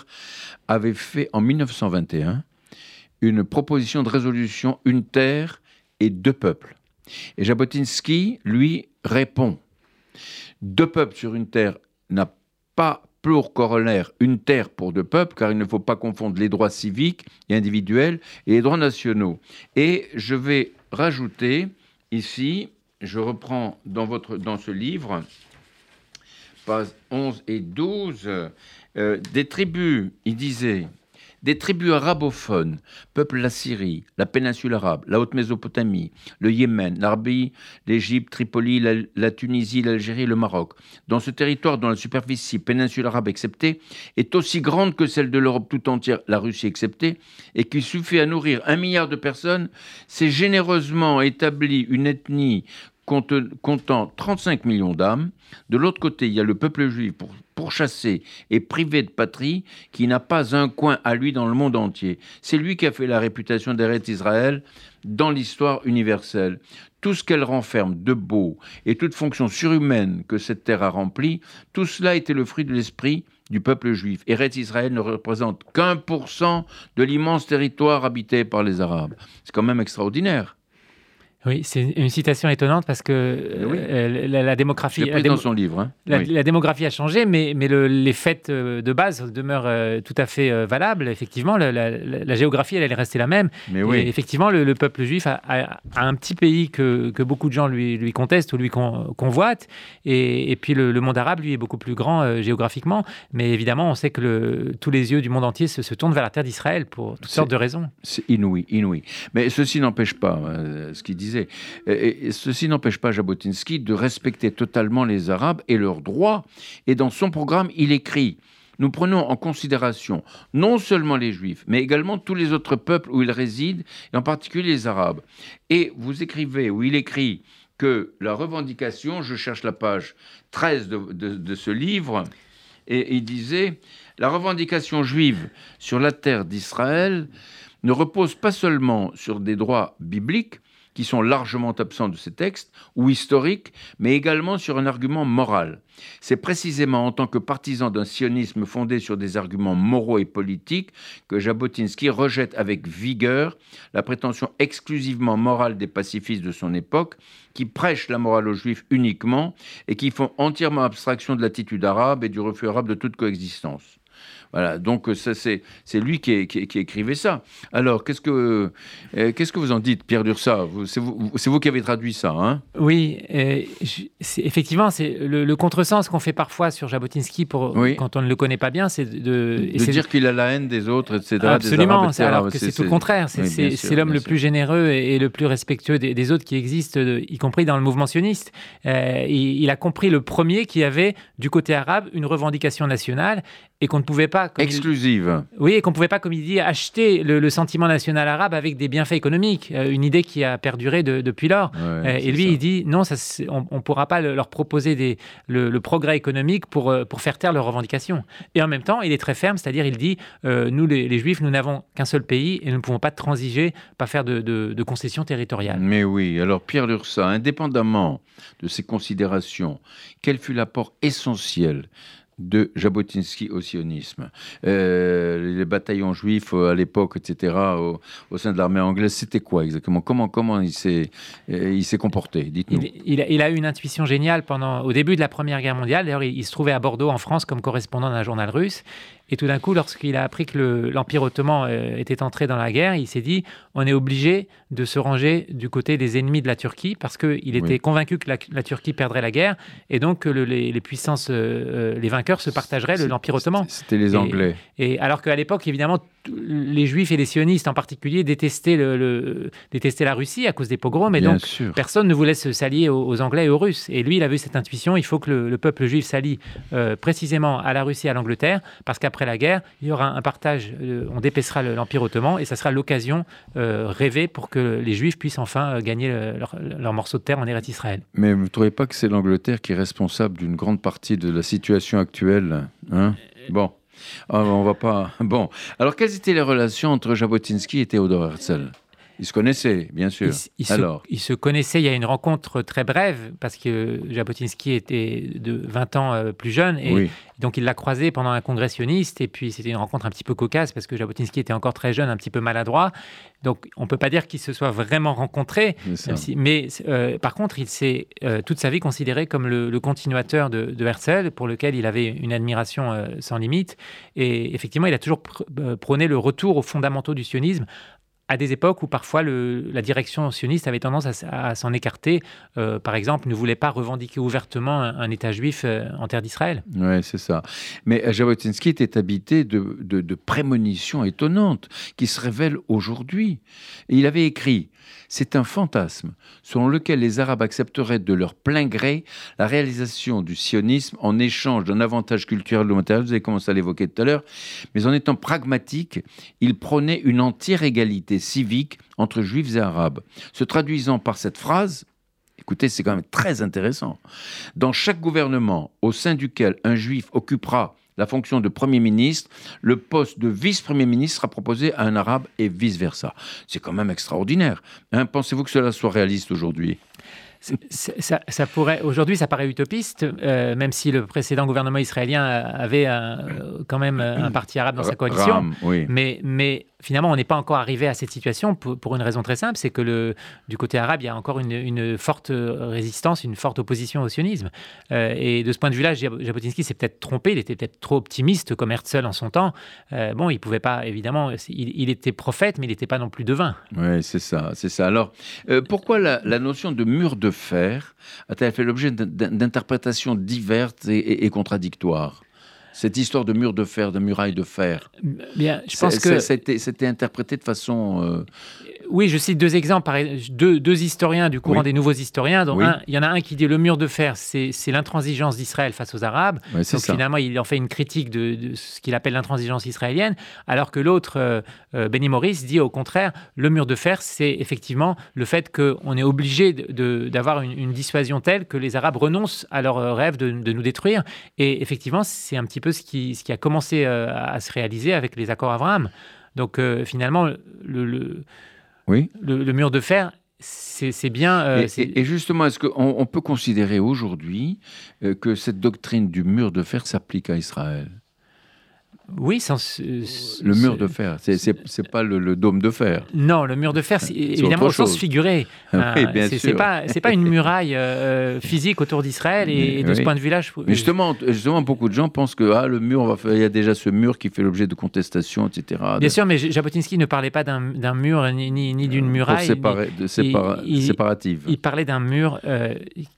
avait fait en 1921 une proposition de résolution une terre et deux peuples. Et Jabotinsky, lui, répond deux peuples sur une terre n'a pas pour corollaire une terre pour deux peuples, car il ne faut pas confondre les droits civiques et individuels et les droits nationaux. Et je vais rajouter ici, je reprends dans, votre, dans ce livre, pages 11 et 12, euh, des tribus, il disait, des tribus arabophones peuplent la Syrie, la péninsule arabe, la Haute-Mésopotamie, le Yémen, l'Arabie, l'Égypte, Tripoli, la, Tunisie, l'Algérie le Maroc. Dans ce territoire dont la superficie, péninsule arabe exceptée, est aussi grande que celle de l'Europe tout entière, la Russie exceptée, et qui suffit à nourrir un milliard de personnes, s'est généreusement établie une ethnie comptant 35 millions d'âmes. De l'autre côté, il y a le peuple juif pour, pourchassé et privé de patrie qui n'a pas un coin à lui dans le monde entier. C'est lui qui a fait la réputation d'Eretz Israël dans l'histoire universelle. Tout ce qu'elle renferme de beau et toute fonction surhumaine que cette terre a remplie, tout cela était le fruit de l'esprit du peuple juif. Eretz Israël ne représente qu'un pour cent de l'immense territoire habité par les Arabes. C'est quand même extraordinaire. Oui, c'est une citation étonnante parce que euh, la, démographie. La, dans son livre. Hein. La, démographie a changé, mais, mais les faits euh, de base demeurent euh, tout à fait valables. Effectivement, la, géographie, elle, elle est restée la même. Mais oui. effectivement, le, peuple juif a, un petit pays que, que, beaucoup de gens lui, lui contestent ou lui convoitent. Et, et puis le, monde arabe, lui, est beaucoup plus grand géographiquement. Mais évidemment, on sait que tous les yeux du monde entier se, se tournent vers la terre d'Israël pour toutes sortes de raisons. C'est inouï, inouï. Mais ceci n'empêche pas ce qu'il disait et, ceci n'empêche pas Jabotinsky de respecter totalement les Arabes et leurs droits. Et dans son programme, il écrit nous prenons en considération non seulement les Juifs, mais également tous les autres peuples où ils résident, et en particulier les Arabes. Et vous écrivez, où il écrit que la revendication, je cherche la page 13 de, de ce livre, et il disait, la revendication juive sur la terre d'Israël ne repose pas seulement sur des droits bibliques, qui sont largement absents de ces textes, ou historiques, mais également sur un argument moral. C'est précisément en tant que partisan d'un sionisme fondé sur des arguments moraux et politiques que Jabotinsky rejette avec vigueur la prétention exclusivement morale des pacifistes de son époque, qui prêchent la morale aux juifs uniquement et qui font entièrement abstraction de l'attitude arabe et du refus arabe de toute coexistence. Voilà, donc euh, c'est lui qui, écrivait ça. Alors, qu'est-ce que, euh, qu'est-ce que vous en dites, Pierre Dursa? C'est vous, vous, qui avez traduit ça, hein? Oui, effectivement, c'est le, contresens qu'on fait parfois sur Jabotinsky pour, quand on ne le connaît pas bien, c'est de, de dire qu'il a la haine des autres, etc. Absolument, alors que c'est tout le contraire. C'est l'homme le plus généreux et, le plus respectueux des, autres qui existent, y compris dans le mouvement sioniste. Euh, il, a compris le premier qui avait, du côté arabe, une revendication nationale et qu'on ne pouvait pas exclusive. Oui, et qu'on ne pouvait pas, comme il dit, acheter le, sentiment national arabe avec des bienfaits économiques, euh, une idée qui a perduré depuis lors. Euh, et lui, il dit non, ça, on ne pourra pas leur proposer des, le, progrès économique pour, euh, pour faire taire leurs revendications. Et en même temps, il est très ferme, c'est-à-dire il dit nous, les, Juifs, nous n'avons qu'un seul pays et nous ne pouvons pas transiger, pas faire de, de, concessions territoriales. Mais oui, alors Pierre Lursa, indépendamment de ces considérations, quel fut l'apport essentiel de Jabotinsky au sionisme. Euh, les bataillons juifs euh, à l'époque, etc., au, sein de l'armée anglaise, c'était quoi exactement? Comment, comment il s'est euh, comporté? Dites-nous. Il, il, a eu une intuition géniale pendant, au début de la Première Guerre mondiale. D'ailleurs, il, se trouvait à Bordeaux, en France, comme correspondant d'un journal russe. Et tout d'un coup, lorsqu'il a appris que l'Empire ottoman euh, était entré dans la guerre, il s'est dit on est obligé de se ranger du côté des ennemis de la Turquie parce qu'il était convaincu que la, Turquie perdrait la guerre et donc que les, puissances, euh, les vainqueurs se partageraient l'Empire ottoman. C'était les Anglais. Et, alors qu'à l'époque, évidemment, les Juifs et les sionistes en particulier détestaient, le, détestaient la Russie à cause des pogroms, et donc personne ne voulait se s'allier aux, Anglais et aux Russes. Et lui, il avait cette intuition il faut que le, peuple juif s'allie euh, précisément à la Russie et à l'Angleterre parce qu'après après la guerre, il y aura un partage, euh, on dépaissera l'Empire ottoman et ça sera l'occasion euh, rêvée pour que les Juifs puissent enfin gagner leur, morceau de terre en Eretz Israël. Mais vous ne trouvez pas que c'est l'Angleterre qui est responsable d'une grande partie de la situation actuelle hein? Bon. Ah, on va pas. Bon. Alors, quelles étaient les relations entre Jabotinsky et Théodore Herzl? Ils se connaissaient, bien sûr. Ils, Alors. Se, ils se connaissaient, il y a une rencontre très brève, parce que Jabotinsky était de 20 ans euh, plus jeune, et donc il l'a croisé pendant un congrès sioniste, et puis c'était une rencontre un petit peu cocasse, parce que Jabotinsky était encore très jeune, un petit peu maladroit. Donc on ne peut pas dire qu'ils se soient vraiment rencontrés, mais euh, par contre, il s'est euh, toute sa vie considéré comme le, continuateur de, de, Herzl, pour lequel il avait une admiration sans limite. Et effectivement, il a toujours prôné le retour aux fondamentaux du sionisme, à des époques où parfois la direction sioniste avait tendance à, s'en écarter. Euh, par exemple, ne voulait pas revendiquer ouvertement un, État juif euh, en terre d'Israël. Oui, c'est ça. Mais euh, Jabotinsky était habité de, prémonitions étonnantes qui se révèlent aujourd'hui. Il avait écrit c'est un fantasme selon lequel les Arabes accepteraient de leur plein gré la réalisation du sionisme en échange d'un avantage culturel ou matériel, vous avez commencé à l'évoquer tout à l'heure, mais en étant pragmatique, ils prônaient une entière égalité civique entre juifs et arabes, se traduisant par cette phrase Écoutez, c'est quand même très intéressant. Dans chaque gouvernement au sein duquel un juif occupera la fonction de Premier ministre, le poste de vice-premier ministre sera proposé à un arabe et vice-versa. C'est quand même extraordinaire. Hein, pensez-vous que cela soit réaliste aujourd'hui? Ça, pourrait aujourd'hui, ça paraît utopiste, euh, même si le précédent gouvernement israélien avait quand même un parti arabe dans sa coalition. mais, mais finalement, on n'est pas encore arrivé à cette situation pour, une raison très simple, c'est que du côté arabe, il y a encore une, forte résistance, une forte opposition au sionisme. Euh, et de ce point de vue-là, Jabotinsky s'est peut-être trompé, il était peut-être trop optimiste comme Herzl en son temps. Euh, bon, il pouvait pas, évidemment, il, était prophète, mais il n'était pas non plus devin. Oui, c'est ça, c'est ça. Alors, euh, pourquoi la, notion de mur de fer a-t-elle fait l'objet d'interprétations diverses et contradictoires? Cette histoire de mur de fer, de muraille de fer. Bien, je pense que c'était interprété de façon euh, oui, je cite deux exemples, deux, deux historiens du courant des nouveaux historiens. Dont il y en a un qui dit le mur de fer, c'est l'intransigeance d'Israël face aux Arabes. donc finalement, il en fait une critique de, ce qu'il appelle l'intransigeance israélienne, alors que l'autre, euh, euh, Benny Morris, dit au contraire, le mur de fer, c'est effectivement le fait qu'on est obligé d'avoir une, dissuasion telle que les Arabes renoncent à leur euh, rêve de, nous détruire. Et effectivement, c'est un petit peu ce qui, ce qui a commencé à se réaliser avec les accords Abraham. Donc finalement, le oui. Le, mur de fer, c'est bien. Euh, et, justement, est-ce qu'on on peut considérer aujourd'hui euh, que cette doctrine du mur de fer s'applique à Israël? Oui, le mur de fer, c'est pas le, dôme de fer. Non, le mur de fer, évidemment au sens figuré. oui, bien c'est pas pas une muraille euh, physique autour d'Israël et, de ce point de vue-là, justement, justement, beaucoup de gens pensent que ah, le mur, il y a déjà ce mur qui fait l'objet de contestations, etc. Bien sûr, mais Jabotinsky ne parlait pas d'un mur ni, ni, d'une muraille. de séparative. Il, parlait d'un mur euh,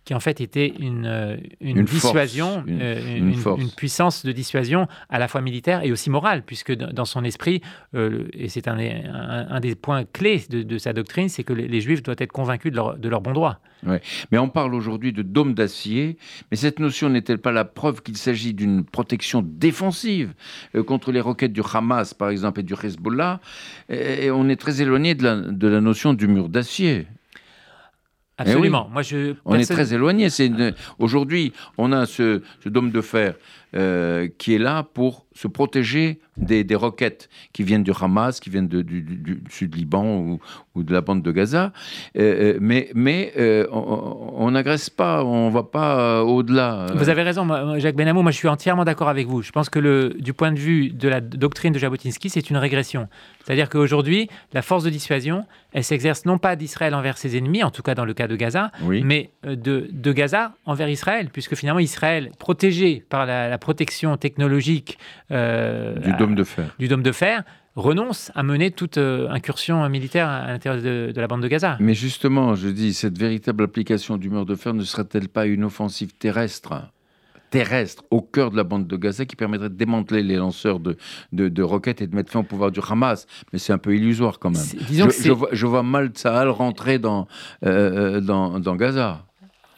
qui en fait était une, une, dissuasion, une, une puissance de dissuasion à la fois militaire et aussi morale, puisque dans son esprit, euh, et c'est un, un, des points clés de, sa doctrine, c'est que les, Juifs doivent être convaincus de leur, de leur bon droit. Ouais. Mais on parle aujourd'hui de dôme d'acier, mais cette notion n'est-elle pas la preuve qu'il s'agit d'une protection défensive euh, contre les roquettes du Hamas, par exemple, et du Hezbollah? Et, on est très éloigné de la, de la notion du mur d'acier. Absolument. Moi, je, on est très éloigné. Aujourd'hui, on a ce, ce, dôme de fer euh, qui est là pour se protéger des, des, roquettes qui viennent du Hamas, qui viennent de, du, du, sud Liban ou, ou, de la bande de Gaza. Euh, euh, mais mais on n'agresse pas, on ne va pas au-delà. Vous avez raison, Jacques Benamou, moi je suis entièrement d'accord avec vous. Je pense que le, du point de vue de la doctrine de Jabotinsky, c'est une régression. C'est-à-dire qu'aujourd'hui, la force de dissuasion, elle s'exerce non pas d'Israël envers ses ennemis, en tout cas dans le cas de Gaza, mais de, de, Gaza envers Israël, puisque finalement Israël, protégé par la, la protection technologique euh, du dôme de fer, du dôme de fer renonce à mener toute euh, incursion militaire à l'intérieur de, de, la bande de Gaza. Mais justement, je dis, cette véritable application du mur de fer ne serait-elle pas une offensive terrestre terrestre au cœur de la bande de Gaza qui permettrait de démanteler les lanceurs de, de, roquettes et de mettre fin au pouvoir du Hamas? Mais c'est un peu illusoire quand même. Je, je, vois, je, vois, mal Tsahal rentrer dans, euh, dans, dans Gaza.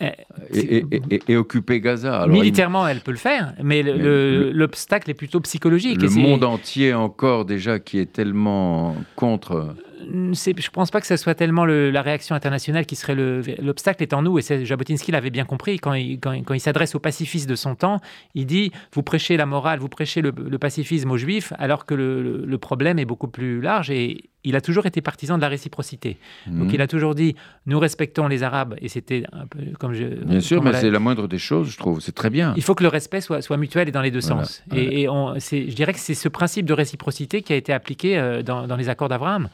Et, et, occuper Gaza. Militairement, elle peut le faire, mais l'obstacle est plutôt psychologique. Le monde entier encore déjà qui est tellement contre je ne pense pas que ce soit tellement la réaction internationale qui serait l'obstacle est en nous. Et Jabotinsky l'avait bien compris quand il, quand, il s'adresse aux pacifistes de son temps. Il dit vous prêchez la morale, vous prêchez le, pacifisme aux juifs, alors que le, problème est beaucoup plus large. Et il a toujours été partisan de la réciprocité. Donc mhm. il a toujours dit nous respectons les Arabes. Et c'était un peu comme je. Bien sûr, mais c'est la moindre des choses, je trouve. C'est très bien. Il faut que le respect soit, soit mutuel et dans les deux sens. Et, je dirais que c'est ce principe de réciprocité qui a été appliqué euh, dans, dans les accords d'Abraham.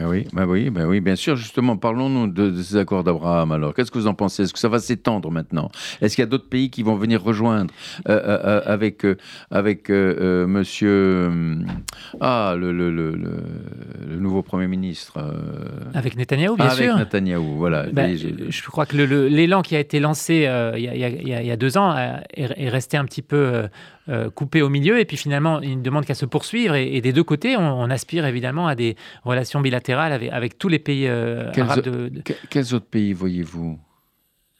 Eh oui, bah oui, bah oui, bien sûr. Justement, parlons-nous de, ces accords d'Abraham. Alors, qu'est-ce que vous en pensez? Est-ce que ça va s'étendre maintenant? Est-ce qu'il y a d'autres pays qui vont venir rejoindre euh, euh, euh, avec avec Monsieur ah le, le, le, le, nouveau Premier ministre Avec Netanyahou, bien sûr. Avec Netanyahou, voilà. Ben, je crois que l'élan qui a été lancé il y, y, a deux ans est, resté un petit peu coupé au milieu, et puis finalement, il ne demande qu'à se poursuivre. Et, des deux côtés, on, on aspire évidemment à des relations bilatérales avec, avec tous les pays euh, arabes. De, Quels autres pays voyez-vous?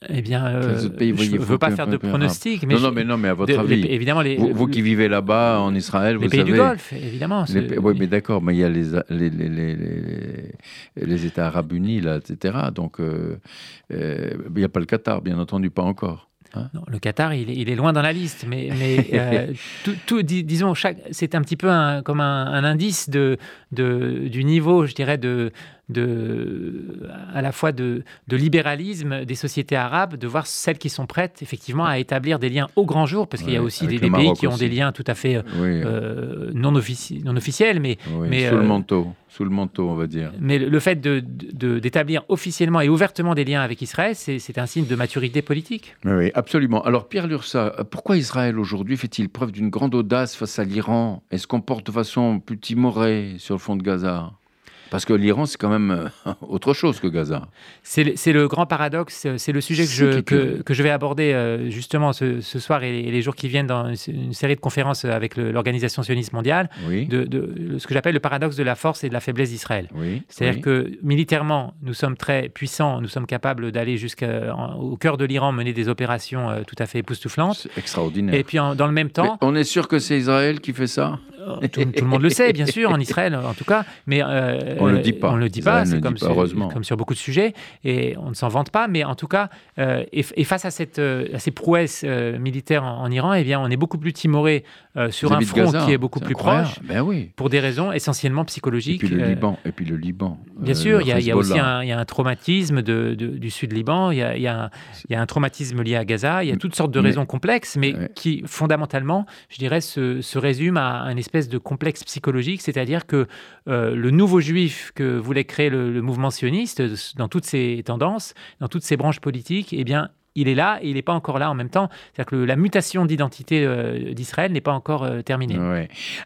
Eh bien, euh, Quels pays je ne veux pas faire de pronostics, mais non, non, mais non, mais à votre de- avis, les- évidemment, les, vous, vous qui vivez là-bas en Israël, les vous pays savez. du Golfe, évidemment. Oui, mais d'accord, mais il y a les, États arabes unis, là, etc. Donc, euh, euh, il n'y a pas le Qatar, bien entendu, pas encore. Non, le Qatar, il est, il est loin dans la liste, mais, mais euh, tout, tout- dis- disons, chaque, c'est un petit peu un- comme un, un indice de, de- du niveau, je dirais, de, de, à la fois de, de libéralisme des sociétés arabes, de voir celles qui sont prêtes, effectivement, à établir des liens au grand jour, parce qu'il y a aussi des, pays qui ont des liens tout à fait euh, Oui, euh, non, offici- non officiels, mais oui, mais, sous le euh, manteau, sous le manteau, on va dire. mais le fait de- d'établir officiellement et ouvertement des liens avec Israël, c'est un signe de maturité politique. Oui, oui, absolument. Alors, Pierre Lursa, pourquoi Israël aujourd'hui fait-il preuve d'une grande audace face à l'Iran? Et se comporte de façon plus timorée sur le front de Gaza? Parce que l'Iran, c'est quand même euh, autre chose que Gaza. C'est le, grand paradoxe, euh, c'est le sujet que je, que, que vais aborder euh, justement ce, ce soir et les, et les jours qui viennent dans une, série de conférences avec l'Organisation sioniste mondiale, Oui. de, de- ce que j'appelle le paradoxe de la force et de la faiblesse d'Israël. oui. C'est-à-dire oui. que militairement, nous sommes très puissants, nous sommes capables d'aller jusqu'au cœur de l'Iran, mener des opérations tout à fait époustouflantes. Extraordinaire. Et puis en- dans le même Mais temps, on est sûr que c'est Israël qui fait ça? Tout, tout le monde le sait, bien sûr, en Israël en tout cas, mais euh, On le dit pas. On le dit pas, c'est comme, pas, sur- heureusement. comme sur beaucoup de sujets, et on ne s'en vante pas, mais en tout cas, euh, et, et face à, cette, euh, à ces prouesses euh, militaires en, en Iran, eh bien, on est beaucoup plus timoré sur un front Gaza, qui est beaucoup plus incroyable. proche, Ben oui. pour des raisons essentiellement Et psychologiques. puis le Liban. Et puis le Liban. Bien sûr, il y, a- il y a aussi un, y a un traumatisme de- de- du sud Liban, il y a, y a un, traumatisme lié à Gaza, il y a toutes sortes de Mais- raisons complexes, mais Ouais. qui fondamentalement, je dirais, se, se résument à un espèce de complexe psychologique, c'est-à-dire que euh, le nouveau juif que voulait créer le, mouvement sioniste, dans toutes ses tendances, dans toutes ses branches politiques, eh bien, il est là et il n'est pas encore là en même temps. C'est-à-dire que la mutation d'identité euh, d'Israël n'est pas encore euh, terminée.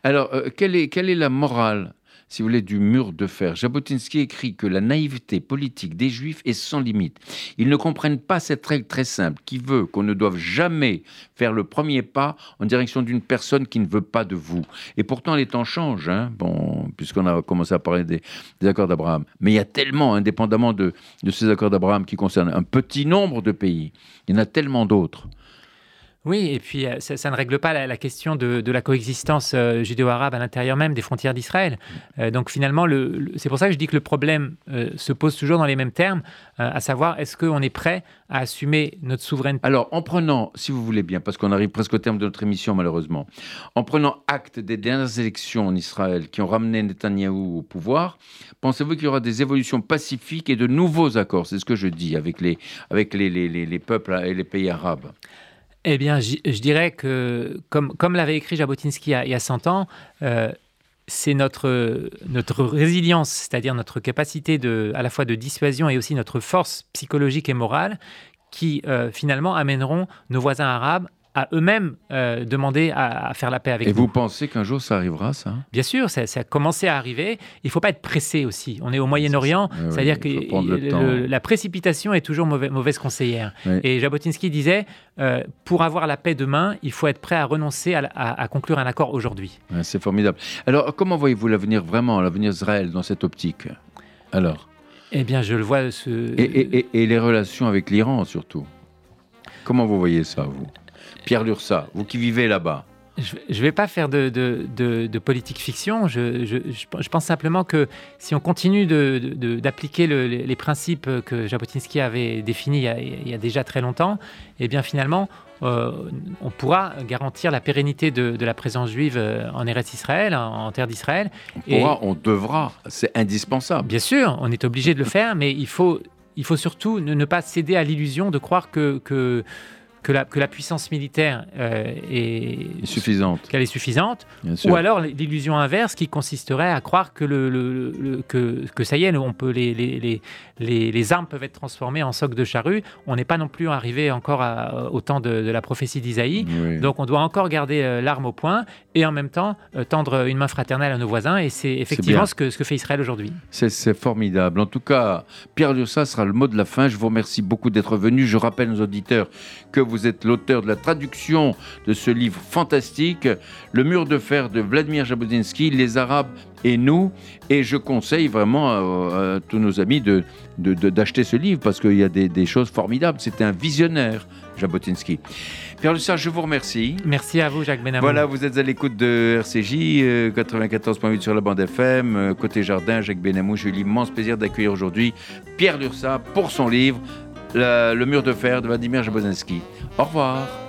Alors, euh, quelle, est, quelle est la morale, si vous voulez, du mur de fer Jabotinsky écrit que la naïveté politique des Juifs est sans limite. Ils ne comprennent pas cette règle très simple qui veut qu'on ne doive jamais faire le premier pas en direction d'une personne qui ne veut pas de vous. Et pourtant, les temps changent, hein, bon, puisqu'on a commencé à parler des, accords d'Abraham. Mais il y a tellement, indépendamment de ces accords d'Abraham qui concernent un petit nombre de pays, il y en a tellement d'autres. Oui, et puis euh, ça, ne règle pas la, question de, la coexistence euh, judéo-arabe à l'intérieur même des frontières d'Israël. Euh, donc finalement, le, le- c'est pour ça que je dis que le problème se pose toujours dans les mêmes termes, à savoir est-ce qu'on est prêt à assumer notre souveraineté? Alors, en prenant, si vous voulez bien, parce qu'on arrive presque au terme de notre émission malheureusement, en prenant acte des dernières élections en Israël qui ont ramené Netanyahou au pouvoir, pensez-vous qu'il y aura des évolutions pacifiques et de nouveaux accords? C'est ce que je dis avec les peuples et les pays arabes. Eh bien, je dirais que, comme, l'avait écrit Jabotinsky il y a, il y a 100 ans, euh, c'est notre, notre résilience, c'est-à-dire notre capacité à la fois de dissuasion et aussi notre force psychologique et morale qui euh, finalement amèneront nos voisins arabes à eux-mêmes euh, demander à, à faire la paix avec Et nous. vous pensez qu'un jour ça arrivera, ça? Bien sûr, ça, ça a commencé à arriver. Il ne faut pas être pressé aussi. On est au Moyen-Orient, c'est-à-dire que le le- la précipitation est toujours mauvais- mauvaise conseillère. Et Jabotinsky disait, euh, pour avoir la paix demain, il faut être prêt à renoncer à, la- à- à conclure un accord aujourd'hui. C'est formidable. Alors, comment voyez-vous l'avenir vraiment, l'avenir d'Israël dans cette optique Alors? Eh bien, je le vois. Ce... et, et- et- et les relations avec l'Iran surtout Comment vous voyez ça, vous? Pierre Lursa, vous qui vivez là-bas Je ne vais pas faire de, de- de- de politique fiction. Je, je- je- je pense simplement que si on continue d'appliquer le- les, principes que Jabotinsky avait définis il y a, il y a déjà très longtemps, eh bien finalement, euh, on pourra garantir la pérennité de, de la présence juive euh, en Eretz Israël, en, en terre d'Israël. On Et- pourra, on devra, c'est indispensable. Bien sûr, on est obligé de le faire, mais il faut, il faut surtout ne, ne pas céder à l'illusion de croire que, que, que, la, que la puissance militaire euh, est, Suffisante, qu'elle est suffisante, ou alors l'illusion inverse qui consisterait à croire que, le, le- le- que, que ça y est, on peut les, les, les, les, les armes peuvent être transformées en socs de charrue. On n'est pas non plus arrivé encore à- au temps de, de la prophétie d'Isaïe. Oui. Donc on doit encore garder euh, l'arme au point et en même temps euh, tendre une main fraternelle à nos voisins. Et c'est effectivement ce que, ce que fait Israël aujourd'hui. C'est- formidable. En tout cas, Pierre Lursa sera le mot de la fin. Je vous remercie beaucoup d'être venu. Je rappelle aux auditeurs que vous vous êtes l'auteur de la traduction de ce livre fantastique, Le mur de fer de Vladimir Jabotinsky, Les Arabes et nous. Et je conseille vraiment à, tous nos amis de, d'acheter ce livre parce qu'il y a des, des choses formidables. C'était un visionnaire, Jabotinsky. Pierre Lussard, je vous remercie. Merci à vous, Jacques Benamou. Voilà, vous êtes à l'écoute de RCJ, 94.8 euh, sur la bande FM. Euh, côté jardin, Jacques Benamou, j'ai eu l'immense plaisir d'accueillir aujourd'hui Pierre Lursat pour son livre Le mur de fer de Vladimir Jabotinsky. Au revoir.